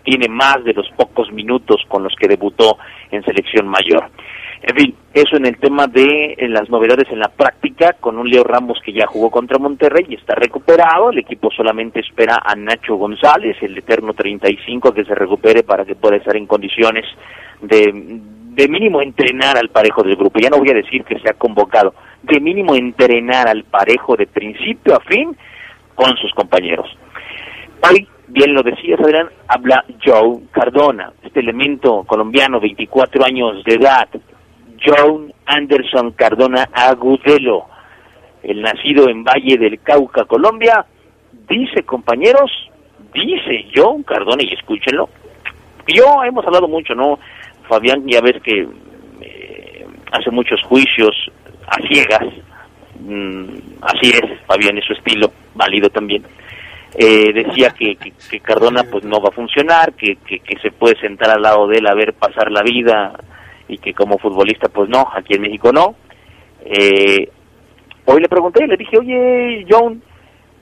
tiene más de los pocos minutos con los que debutó en selección mayor. En fin, eso en el tema de en las novedades en la práctica, con un Leo Ramos que ya jugó contra Monterrey y está recuperado. El equipo solamente espera a Nacho González, el eterno 35, que se recupere para que pueda estar en condiciones de, de mínimo entrenar al parejo del grupo. Ya no voy a decir que se ha convocado, de mínimo entrenar al parejo de principio a fin con sus compañeros. Hoy, bien lo decías Adrián, habla Joe Cardona, este elemento colombiano, 24 años de edad, Joe Anderson Cardona Agudelo, el nacido en Valle del Cauca, Colombia, dice compañeros, dice Joe Cardona, y escúchenlo, yo hemos hablado mucho, ¿no? Fabián, ya ves que eh, hace muchos juicios a ciegas, mm, así es, Fabián, es su estilo, válido también. Eh, decía que, Cardona pues no va a funcionar, que, que, que se puede sentar al lado de él a ver pasar la vida y que como futbolista pues no, aquí en México no. Eh, hoy le pregunté, le dije, oye John,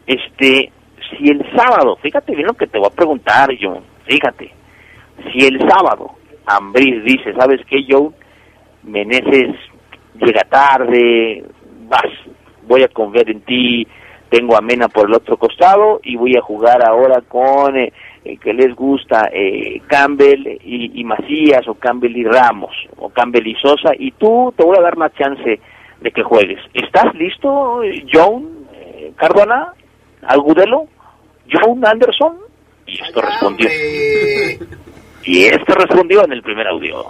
este, si el sábado, fíjate bien lo que te voy a preguntar John, fíjate, si el sábado Ambriz dice, ¿sabes qué John? Meneses llega tarde, vas, voy a confiar en ti, tengo a Mena por el otro costado y voy a jugar ahora con eh, eh, que les gusta eh, Campbell y, y Macías o Campbell y Ramos o Campbell y Sosa y tú te voy a dar más chance de que juegues. ¿Estás listo, John eh, Cardona? ¿Agudelo? John Anderson y esto respondió. Y esto respondió en el primer audio.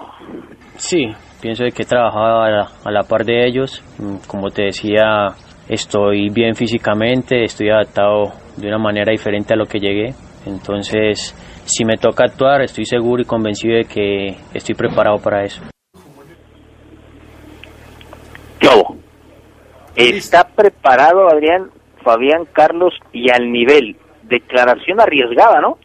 Sí, pienso de que he trabajado a la, a la par de ellos. Mm, Como te decía, estoy bien físicamente, estoy adaptado de una manera diferente a lo que llegué. Entonces, si me toca actuar, estoy seguro y convencido de que estoy preparado para eso. ¿Qué hubo? Está preparado Adrián, Fabián, Carlos y al nivel. Declaración arriesgada, ¿no?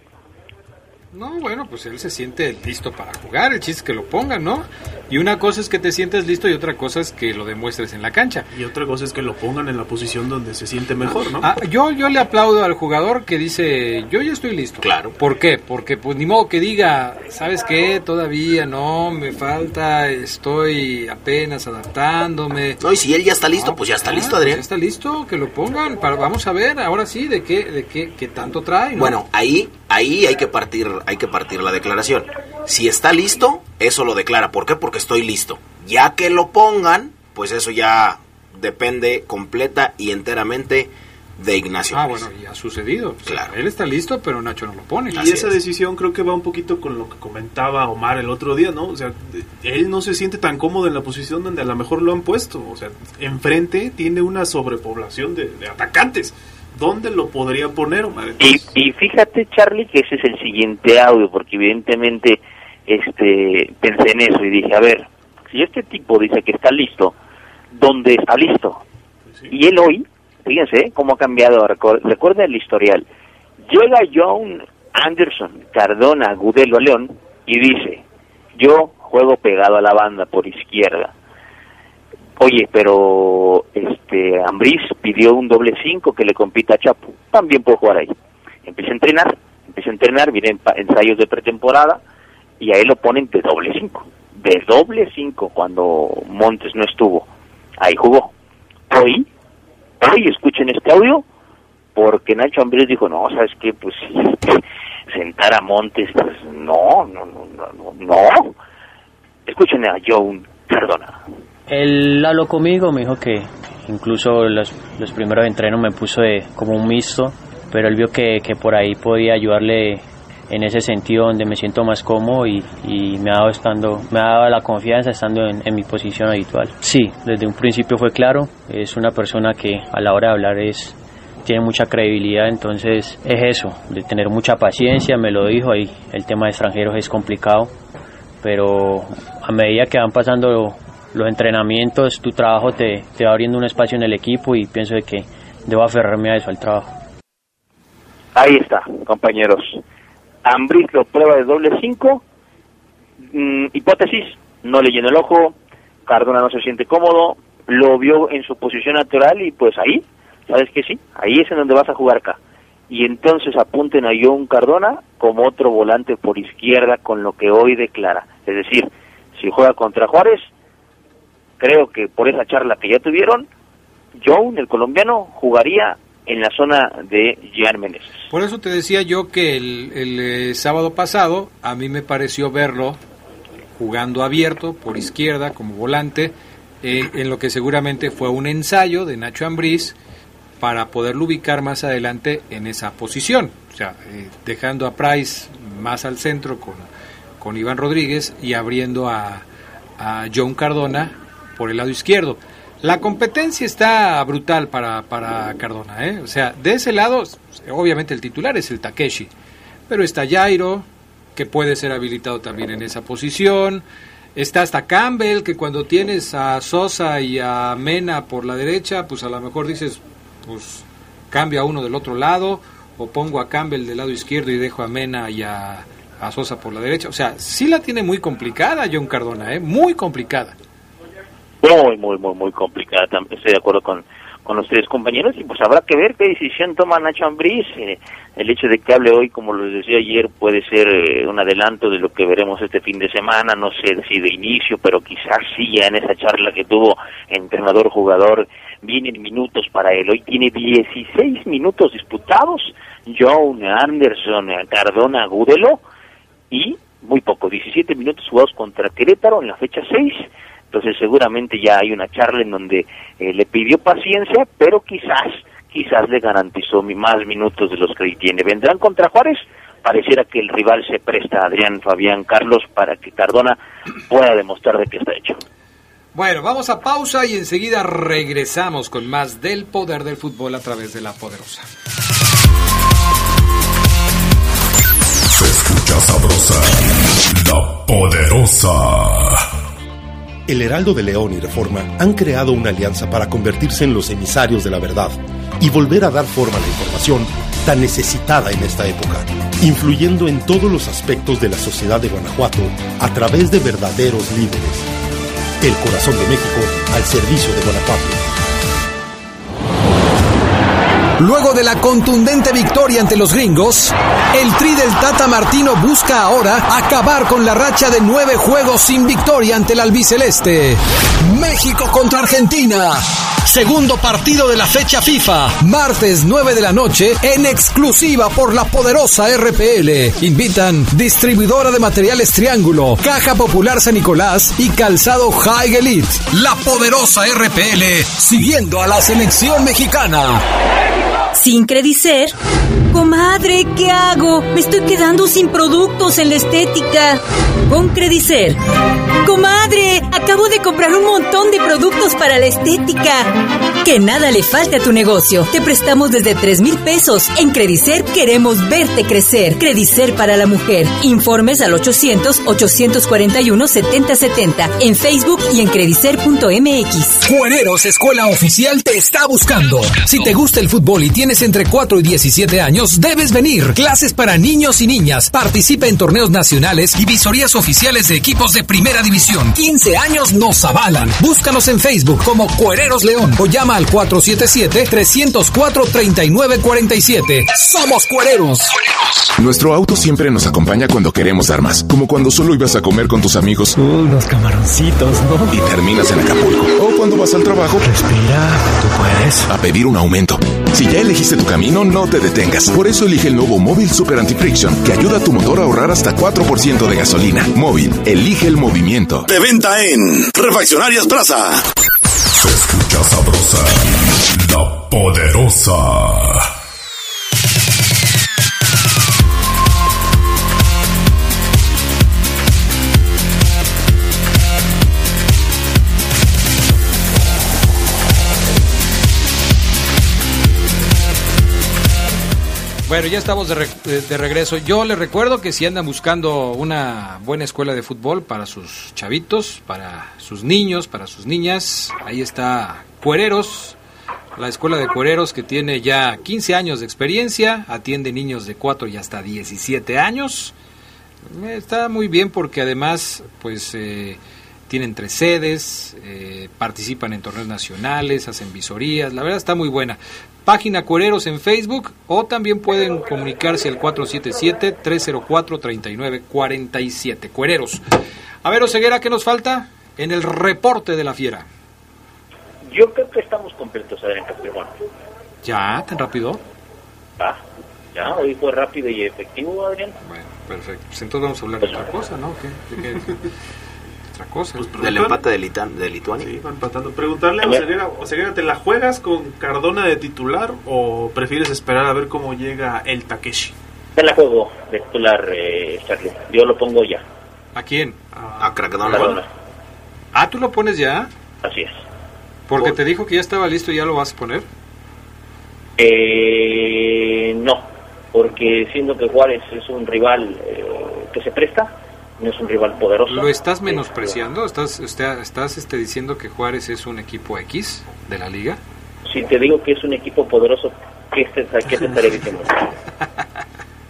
No, bueno, pues él se siente listo para jugar, el chiste es que lo pongan, ¿no? Y una cosa es que te sientes listo y otra cosa es que lo demuestres en la cancha. Y otra cosa es que lo pongan en la posición donde se siente mejor, ¿no? Ah, yo, yo le aplaudo al jugador que dice, yo ya estoy listo. Claro. ¿Por qué? Porque pues ni modo que diga, ¿sabes qué? Todavía no, me falta, estoy apenas adaptándome. No, y si él ya está listo, pues ya está listo, Adrián. Ya está listo, que lo pongan. Para, vamos a ver, ahora sí, de qué, de qué, qué tanto trae. ¿no? Bueno, ahí, ahí hay que partir, hay que partir la declaración. Si está listo, eso lo declara. ¿Por qué? Porque estoy listo. Ya que lo pongan, pues eso ya depende completa y enteramente de Ignacio. Ah, bueno, y ha sucedido. O sea, Claro. Él está listo, pero Nacho no lo pone. Y esa decisión creo que va un poquito con lo que comentaba Omar el otro día, ¿no? O sea, él no se siente tan cómodo en la posición donde a lo mejor lo han puesto. O sea, enfrente tiene una sobrepoblación de, de atacantes. ¿Dónde lo podría poner, Omar? Y, y fíjate, Charlie, que ese es el siguiente audio, porque evidentemente este pensé en eso y dije, a ver, si este tipo dice que está listo, ¿dónde está listo? Y él hoy, fíjense ¿eh? cómo ha cambiado, recuerden el historial, llega John Anderson, Cardona, Gudelo a León y dice, yo juego pegado a la banda por izquierda. Oye, pero este Ambriz pidió un doble 5 que le compita a Chapo. También puedo jugar ahí. Empieza a entrenar, empieza a entrenar, pa- ensayos de pretemporada y ahí lo ponen de doble 5. De doble 5 cuando Montes no estuvo. Ahí jugó. Hoy, hoy escuchen este audio porque Nacho Ambriz dijo, no, ¿sabes qué? Pues [LAUGHS] sentar a Montes, pues no, no, no, no, no. Escuchen a Joe Cardona. Él habló conmigo, me dijo que incluso los, los primeros entrenos me puso de, como un mixto, pero él vio que, que por ahí podía ayudarle en ese sentido donde me siento más cómodo y, y me ha dado estando me ha dado la confianza estando en, en mi posición habitual. Sí, desde un principio fue claro, es una persona que a la hora de hablar es tiene mucha credibilidad, entonces es eso, de tener mucha paciencia, me lo dijo, ahí el tema de extranjeros es complicado, pero a medida que van pasando los entrenamientos, tu trabajo te, te va abriendo un espacio en el equipo y pienso de que debo aferrarme a eso, al trabajo. Ahí está, compañeros. Ambriz lo prueba de doble 5. hipótesis, no le llenó el ojo. Cardona no se siente cómodo. Lo vio en su posición natural y pues ahí, ¿sabes que sí? Ahí es en donde vas a jugar acá. Y entonces apunten a John Cardona como otro volante por izquierda con lo que hoy declara. Es decir, si juega contra Juárez, creo que por esa charla que ya tuvieron, John, el colombiano, jugaría en la zona de Gian Meneses. Por eso te decía yo que el, el, eh, sábado pasado a mí me pareció verlo jugando abierto por izquierda como volante, eh, en lo que seguramente fue un ensayo de Nacho Ambriz para poderlo ubicar más adelante en esa posición, o sea, eh, dejando a Price más al centro con, con Iván Rodríguez y abriendo a John Cardona por el lado izquierdo. La competencia está brutal para, para Cardona, ¿eh? O sea, de ese lado, obviamente el titular es el Takeshi, pero está Jairo, que puede ser habilitado también en esa posición. Está hasta Campbell, que cuando tienes a Sosa y a Mena por la derecha, pues a lo mejor dices, pues cambia uno del otro lado, o pongo a Campbell del lado izquierdo y dejo a Mena y a, a Sosa por la derecha. O sea, sí la tiene muy complicada John Cardona, ¿eh? Muy complicada muy, muy, muy, muy complicada. Estoy de acuerdo con, con tres compañeros y pues habrá que ver qué decisión toma Nacho Ambriz. Eh, el hecho de que hable hoy, como les decía ayer, puede ser eh, un adelanto de lo que veremos este fin de semana. No sé si de inicio, pero quizás sí ya en esa charla que tuvo entrenador-jugador vienen minutos para él. Hoy tiene 16 minutos disputados. John Anderson, Cardona, Gudelo y muy poco, 17 minutos jugados contra Querétaro en la fecha 6 entonces seguramente ya hay una charla en donde eh, le pidió paciencia, pero quizás, quizás le garantizó más minutos de los que tiene. Vendrán contra Juárez, pareciera que el rival se presta a Adrián Fabián Carlos para que Cardona pueda demostrar de qué está hecho. Bueno, vamos a pausa y enseguida regresamos con más del poder del fútbol a través de la poderosa. Se escucha sabrosa, la poderosa. El Heraldo de León y Reforma han creado una alianza para convertirse en los emisarios de la verdad y volver a dar forma a la información tan necesitada en esta época, influyendo en todos los aspectos de la sociedad de Guanajuato a través de verdaderos líderes. El corazón de México al servicio de Guanajuato. Luego de la contundente victoria ante los gringos, el Tri del Tata Martino busca ahora acabar con la racha de nueve juegos sin victoria ante el albiceleste. México contra Argentina. Segundo partido de la fecha FIFA. Martes 9 de la noche en exclusiva por la poderosa RPL. Invitan distribuidora de materiales Triángulo, Caja Popular San Nicolás y Calzado High Elite. La poderosa RPL siguiendo a la selección mexicana. Sin Credicer. Comadre, ¿qué hago? Me estoy quedando sin productos en la estética. Con Credicer. Comadre, acabo de comprar un montón de productos para la estética. Que nada le falte a tu negocio. Te prestamos desde 3 mil pesos. En Credicer queremos verte crecer. Credicer para la mujer. Informes al 800-841-7070. En Facebook y en credicer.mx. Cuereros Escuela Oficial te está buscando. Si te gusta el fútbol y tienes entre 4 y 17 años, debes venir. Clases para niños y niñas. Participa en torneos nacionales y visorías oficiales de equipos de primera división. 15 años nos avalan. Búscanos en Facebook como Cuereros León o llama al 477-304-3947. Somos Cuereros. Nuestro auto siempre nos acompaña cuando queremos dar más, como cuando solo ibas a comer con tus amigos. Unos camaroncitos, ¿no? Y terminas en Acapulco. O cuando vas al trabajo. Respira, tú puedes. A pedir un aumento. Si ya elegiste tu camino, no te detengas. Por eso elige el nuevo Móvil Super Anti-Friction, que ayuda a tu motor a ahorrar hasta 4% de gasolina. Móvil, elige el movimiento. De venta en Refaccionarias Plaza. Se escucha sabrosa, la poderosa. Bueno, ya estamos de, re- de- de regreso. Yo les recuerdo que si andan buscando una buena escuela de fútbol para sus chavitos, para sus niños, para sus niñas, ahí está Cuereros, la escuela de Cuereros que tiene ya 15 años de experiencia, atiende niños de 4 y hasta 17 años. Eh, Está muy bien porque además, pues, eh, tienen tres sedes, eh, participan en torneos nacionales, hacen visorías, la verdad está muy buena. Página Cuereros en Facebook o también pueden comunicarse al 477-304-3947. Cuereros. A ver, Oseguera, ¿qué nos falta? En el reporte de la fiera. Yo creo que estamos completos, Adrián Castrejón. ¿Ya? ¿Tan rápido? Ah, ya, hoy fue rápido y efectivo, Adrián. Bueno, perfecto. Pues entonces vamos a hablar de otra cosa, ¿no? ¿Qué? ¿De qué? Otra cosa. Del empate de, Litan- de Lituania. Sí, van empatando. Preguntarle a Oseguera, Oseguera, ¿te la juegas con Cardona de titular o prefieres esperar a ver cómo llega el Takeshi? Me la juego de titular, eh, Charlie. Yo lo pongo ya. ¿A quién? A Cardona. Cardona. Ah, ¿tú lo pones ya? Así es. Porque te dijo que ya estaba listo y ya lo vas a poner. Eh, no, porque siendo que Juárez es un rival eh, que se presta, no es un rival poderoso. ¿Lo estás menospreciando? ¿Estás, usted- estás este, diciendo que Juárez es un equipo X de la liga? Si te digo que es un equipo poderoso, ¿qué te, qué te estaré diciendo?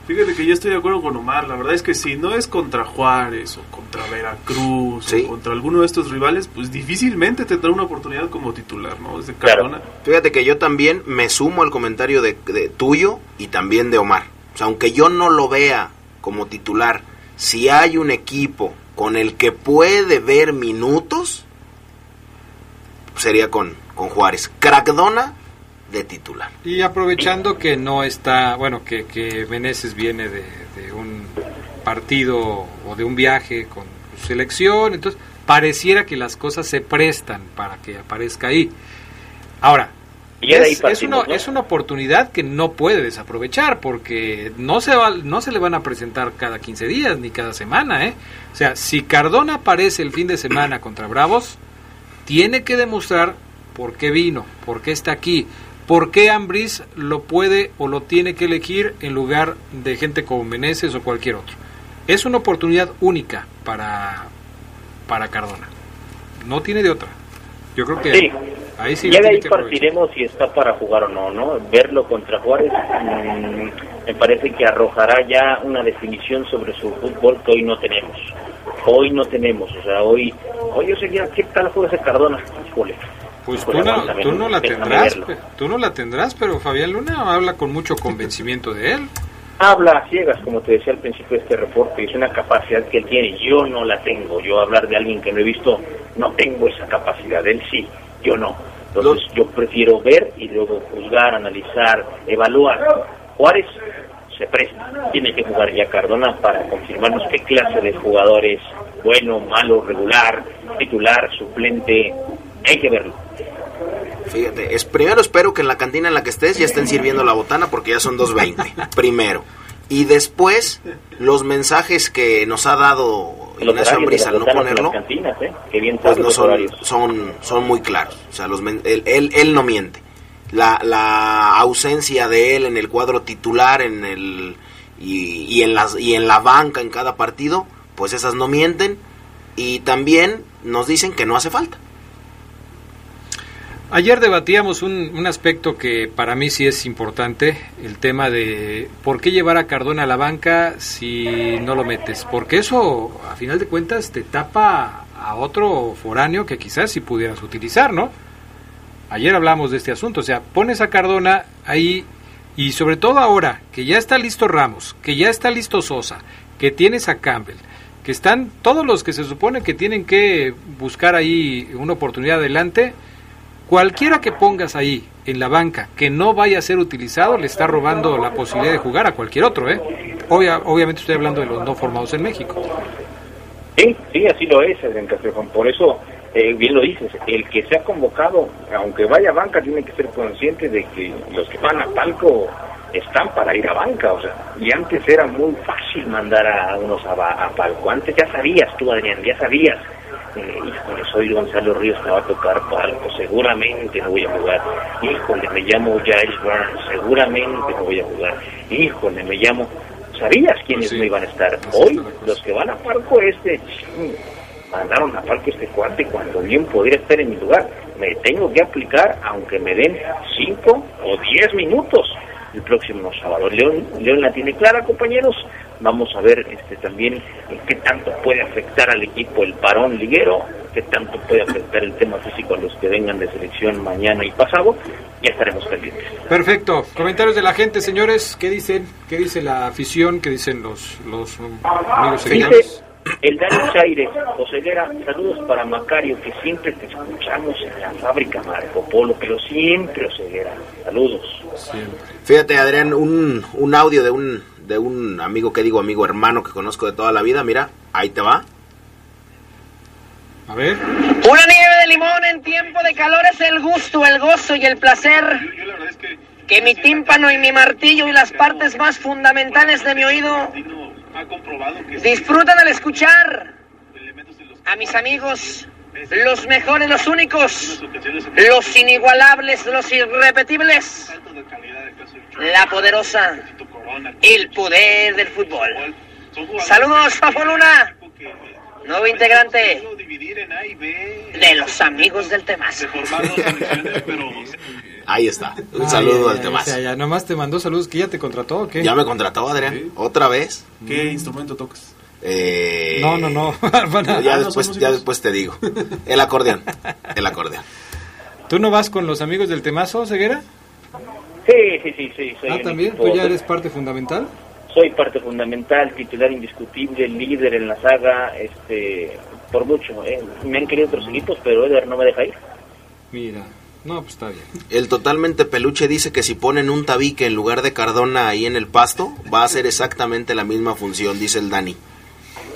Fíjate que yo estoy de acuerdo con Omar. La verdad es que si no es contra Juárez o contra Veracruz o contra alguno de estos rivales, pues difícilmente tendrá una oportunidad como titular, ¿no? Es de Cardona. Fíjate que yo también me sumo al comentario de, de tuyo y también de Omar. O sea, aunque yo no lo vea como titular, si hay un equipo con el que puede ver minutos, sería con, con Juárez. Crackdona de titular. Y aprovechando que no está, bueno, que, que viene de, de un partido o de un viaje con su selección, entonces pareciera que las cosas se prestan para que aparezca ahí. Ahora, Y ya de ahí es, es una, ¿no? es una oportunidad que no puede desaprovechar porque no se, va, no se le van a presentar cada 15 días ni cada semana. ¿eh? O sea, si Cardona aparece el fin de semana contra Bravos, tiene que demostrar por qué vino, por qué está aquí, por qué Ambris lo puede o lo tiene que elegir en lugar de gente como Meneses o cualquier otro. Es una oportunidad única para, para Cardona. No tiene de otra. Yo creo que Sí. Ahí sí ya de ahí partiremos si está para jugar o no, ¿no? Verlo contra Juárez mm, me parece que arrojará ya una definición sobre su fútbol que hoy no tenemos. Hoy no tenemos, o sea, hoy, hoy yo seguía, ¿qué tal juega ese Cardona? Híjole. Pues tú no, tú no la tendrás, tú no la tendrás, pero Fabián Luna habla con mucho convencimiento de él. Habla a ciegas, como te decía al principio de este reporte, es una capacidad que él tiene, yo no la tengo, yo hablar de alguien que no he visto, no tengo esa capacidad, él sí, yo no. Entonces yo prefiero ver y luego juzgar, analizar, evaluar. Juárez se presta, tiene que jugar ya Cardona para confirmarnos qué clase de jugador es, bueno, malo, regular, titular, suplente, hay que verlo. Fíjate, es, primero espero que en la cantina en la que estés ya estén sirviendo la botana porque ya son 2.20. [LAUGHS] primero. Y después, los mensajes que nos ha dado Los Ignacio Ambriz al no ponerlo, cantinas, ¿eh? Qué bien pues no son, son, son muy claros. O sea, los, él, él, él no miente. La, la ausencia de él en el cuadro titular en el, y, y, en las, y en la banca en cada partido, pues esas no mienten. Y también nos dicen que no hace falta. Ayer debatíamos un, un aspecto que para mí sí es importante, el tema de por qué llevar a Cardona a la banca si no lo metes, porque eso a final de cuentas te tapa a otro foráneo que quizás si pudieras utilizar, ¿no? Ayer hablamos de este asunto, o sea, pones a Cardona ahí y sobre todo ahora que ya está listo Ramos, que ya está listo Sosa, que tienes a Campbell, que están todos los que se supone que tienen que buscar ahí una oportunidad adelante, cualquiera que pongas ahí en la banca que no vaya a ser utilizado le está robando la posibilidad de jugar a cualquier otro, ¿eh? Obvia- obviamente estoy hablando de los no formados en México. Sí, sí, así lo es, Adrián Castrejón. Por eso, eh, bien lo dices, el que se ha convocado, aunque vaya a banca, tiene que ser consciente de que los que van a palco están para ir a banca. O sea, y antes era muy fácil mandar a unos a, a palco. Antes ya sabías tú, Adrián, ya sabías. Eh, híjole, soy Gonzalo Ríos, me va a tocar palco, seguramente no voy a jugar. Híjole, me llamo Giles Burns, seguramente no voy a jugar. Híjole, me llamo... Sabías quiénes no iban a estar. Hoy, los que van a palco, este... mandaron a palco este cuate cuando bien podría estar en mi lugar. Me tengo que aplicar aunque me den 5 o 10 minutos el próximo sábado. León, León la tiene clara, compañeros. Vamos a ver este también qué tanto puede afectar al equipo el parón liguero, qué tanto puede afectar el tema físico a los que vengan de selección mañana y pasado. Ya estaremos pendientes. Perfecto. Comentarios de la gente, señores. ¿Qué dicen? ¿Qué dice la afición? ¿Qué dicen los, los amigos seguidores? el Dani Chaires, Joselera, saludos para Macario, que siempre te escuchamos en la fábrica Marco Polo, pero siempre, Oseguera. Saludos. Fíjate, Adrián, un, un audio de un, de un amigo que digo amigo hermano que conozco de toda la vida. Mira, ahí te va. A ver. Una nieve de limón en tiempo de calor es el gusto, el gozo y el placer. Que mi tímpano y mi martillo y las partes más fundamentales de mi oído disfrutan al escuchar a mis amigos, los mejores, los únicos, los inigualables, los irrepetibles, la poderosa, el poder del fútbol. Saludos, Fafo Luna, nuevo integrante de los amigos del Temazo. [LAUGHS] Ahí está. Un saludo al O sea, ya nomás te mandó saludos que ya te contrató o qué? Ya me contrató, Adrián. ¿Otra vez? ¿Qué instrumento tocas? Eh, No, no, no. [LAUGHS] Ya, Ah, no, después, ya después te digo. El acordeón. El acordeón. ¿Tú no vas con los amigos del Temazo, Ceguera? Sí, sí, sí, sí. Soy Ah, también. equipo- ¿Tú ya eres parte fundamental? Soy parte fundamental, titular indiscutible, líder en la saga, este, por mucho. ¿eh? Me han querido otros equipos, pero Eder no me deja ir. Mira. No, pues está bien. El totalmente peluche dice que si ponen un tabique en lugar de Cardona ahí en el pasto, va a hacer exactamente la misma función, dice el Dani.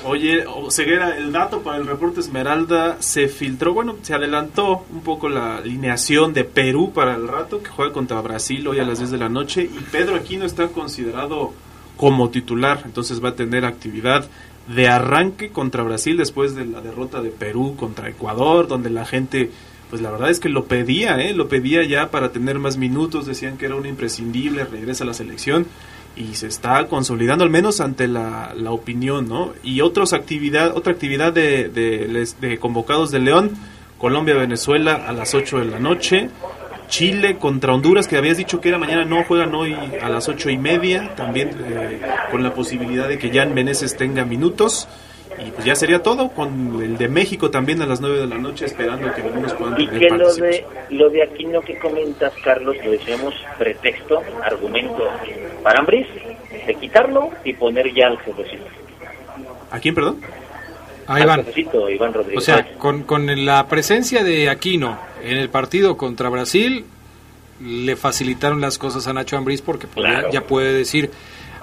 Oye, Ceguera, el dato para el reporte Esmeralda se filtró, bueno, se adelantó un poco la alineación de Perú para el rato, que juega contra Brasil hoy a las 10 de la noche, y Pedro Aquino está considerado como titular, entonces va a tener actividad de arranque contra Brasil después de la derrota de Perú contra Ecuador, donde la gente, pues la verdad es que lo pedía, ¿eh? lo pedía ya para tener más minutos, decían que era un imprescindible, regresa a la selección y se está consolidando al menos ante la, la opinión, ¿no? Y otros actividad, otra actividad de, de, de convocados de León, Colombia-Venezuela a las 8 de la noche, Chile contra Honduras, que habías dicho que era mañana, no juegan hoy a las ocho y media, también eh, con la posibilidad de que Jan Meneses tenga minutos. Y pues ya sería todo, con el de México también a las 9 de la noche, esperando que algunos puedan Y tener que lo de, lo de Aquino que comentas, Carlos, lo decíamos pretexto, argumento para Ambris, de quitarlo y poner ya al jefecito. ¿A quién, perdón? A Iván. jefecito, Iván Rodríguez. O sea, con, con la presencia de Aquino en el partido contra Brasil, le facilitaron las cosas a Nacho Ambriz porque pues, ya- Claro. ya, puede decir,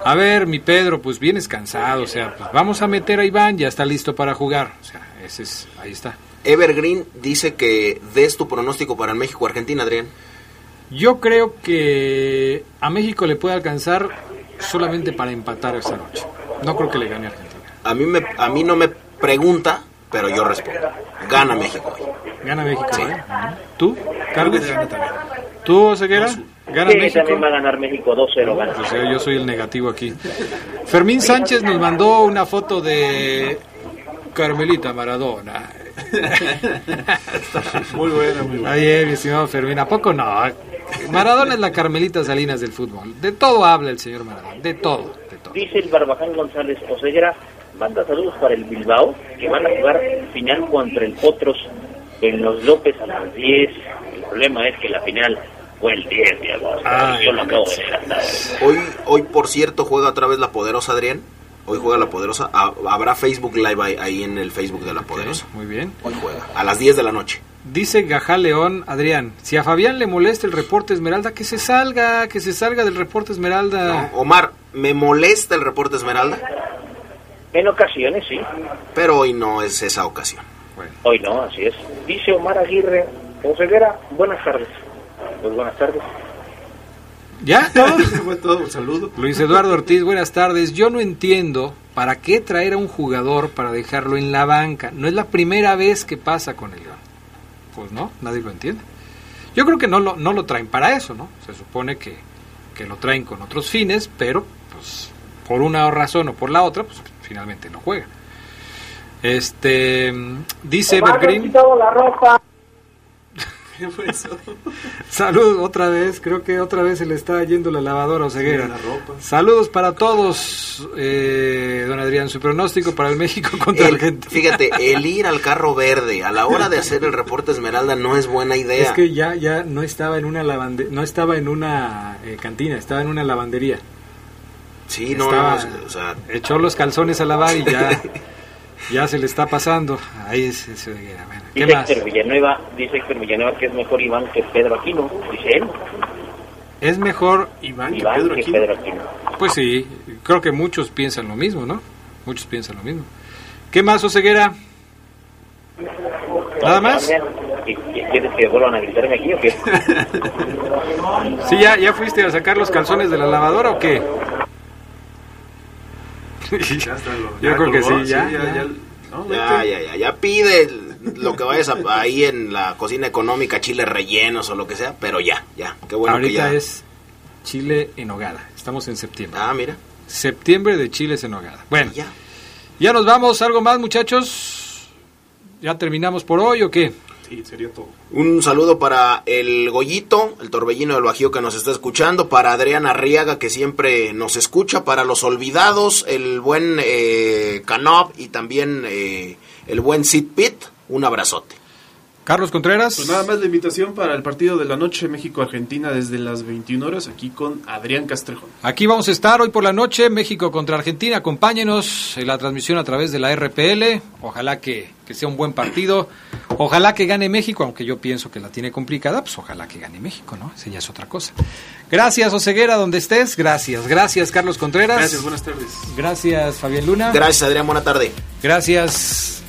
a ver, mi Pedro, pues vienes cansado, o sea, pues vamos a meter a Iván, ya está listo para jugar. O sea, ese es, ahí está. Evergreen dice que des tu pronóstico para el México-Argentina, Adrián. Yo creo que a México le puede alcanzar solamente para empatar esta noche. No creo que le gane a Argentina. A mí, me, a mí no me pregunta, pero yo respondo. Gana México. Gana México, ¿eh? ¿Tú, Carlos? ¿Tú, Ceguera? ¿Gana Sí, México? también va a ganar México 2-0. gana. Pues, eh, yo soy el negativo aquí. Fermín Sánchez nos mandó una foto de Carmelita Maradona. [LAUGHS] muy buena, muy buena. Ay, eh, mi estimado Fermín, ¿a poco no? Maradona es la Carmelita Salinas del fútbol. De todo habla el señor Maradona, de todo. Dice el Barbaján González Oseguera, manda saludos para el Bilbao, que van a jugar final contra el Potros en los López a las 10. El problema es que la final fue el 10 de agosto. Ay, Yo lo acabo de adelantar. Hoy, hoy, por cierto, juega otra vez la poderosa, Adrián. Hoy juega la poderosa. Ha- Habrá Facebook Live ahí, ahí en el Facebook de la poderosa. Muy bien. Hoy juega. A las 10 de la noche. Dice Gajá León, Adrián, si a Fabián le molesta el reporte Esmeralda, que se salga, que se salga del reporte Esmeralda. Omar, me molesta el reporte Esmeralda, En ocasiones, sí. pero hoy no es esa ocasión. Hoy no, así es. Dice Omar Aguirre Oseguera, buenas tardes. Pues buenas tardes. ¿Ya? [LAUGHS] ¿Todo? Fue todo, un saludo. Luis Eduardo Ortiz, buenas tardes. Yo no entiendo para qué traer a un jugador para dejarlo en la banca. No es la primera vez que pasa con el León. Pues no, nadie lo entiende. Yo creo que no lo, no lo traen para eso, ¿no? Se supone que, que lo traen con otros fines, pero pues por una razón o por la otra, pues finalmente no juega. Este dice Evergreen. la ropa. [LAUGHS] ¿Qué fue eso? Salud otra vez, creo que otra vez se le está yendo la lavadora o ceguera. Sí, la ropa. Saludos para todos, eh, don Adrián. Su pronóstico para el México [LAUGHS] contra El- Argentina. fíjate, [LAUGHS] el ir al carro verde a la hora de hacer el reporte Esmeralda no es buena idea. Es que ya, ya no estaba en una lavande no estaba en una eh, cantina, estaba en una lavandería. Sí, no, Estaba- no, o sea, Echó los calzones a lavar y ya, ya se le está pasando. Ahí es, es- bueno, ¿Qué Dice más? Héctor Villanueva, dice Héctor Villanueva que es mejor Iván que Pedro Aquino, dice él. Es mejor Iván que Pedro que Aquino. Pedro Aquino. Pues sí, creo que muchos piensan lo mismo, ¿no? Muchos piensan lo mismo. ¿Qué más, Oseguera? ¿Nada más? ¿Y- y ¿Quieres que vuelvan a gritarme aquí o qué? [LAUGHS] ¿Sí, ya, ya fuiste a sacar los calzones de la lavadora o qué? [LAUGHS] Ya está lo- Yo ya creo que sí, ya, ya, ya. ya. No, ya, vete. ya, ya, ya pide lo que vayas a- ahí en la cocina económica, chiles rellenos o lo que sea, pero ya, ya, qué bueno Ahorita que ya. es chile en hogada. Estamos en septiembre. Ah, mira. Septiembre de chiles en hogada. Bueno, Ya. ya nos vamos. ¿Algo más, muchachos? ¿Ya terminamos por hoy o qué? Un saludo para el Goyito, el torbellino del Bajío que nos está escuchando, para Adriana Arriaga que siempre nos escucha, para los olvidados, el buen eh, y también eh, el buen Sid Pitt, un abrazote. Carlos Contreras. Pues nada más la invitación para el partido de la noche México-Argentina desde las 21 horas aquí con Adrián Castrejón. Aquí vamos a estar hoy por la noche, México contra Argentina. Acompáñenos en la transmisión a través de la RPL. Ojalá que, que sea un buen partido. Ojalá que gane México, aunque yo pienso que la tiene complicada, pues ojalá que gane México, ¿no? Esa ya es otra cosa. Gracias, Oseguera, donde estés. Gracias. Gracias, Carlos Contreras. Gracias, buenas tardes. Gracias, Fabián Luna. Gracias, Adrián, buena tarde. Gracias.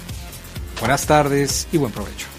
Buenas tardes y buen provecho.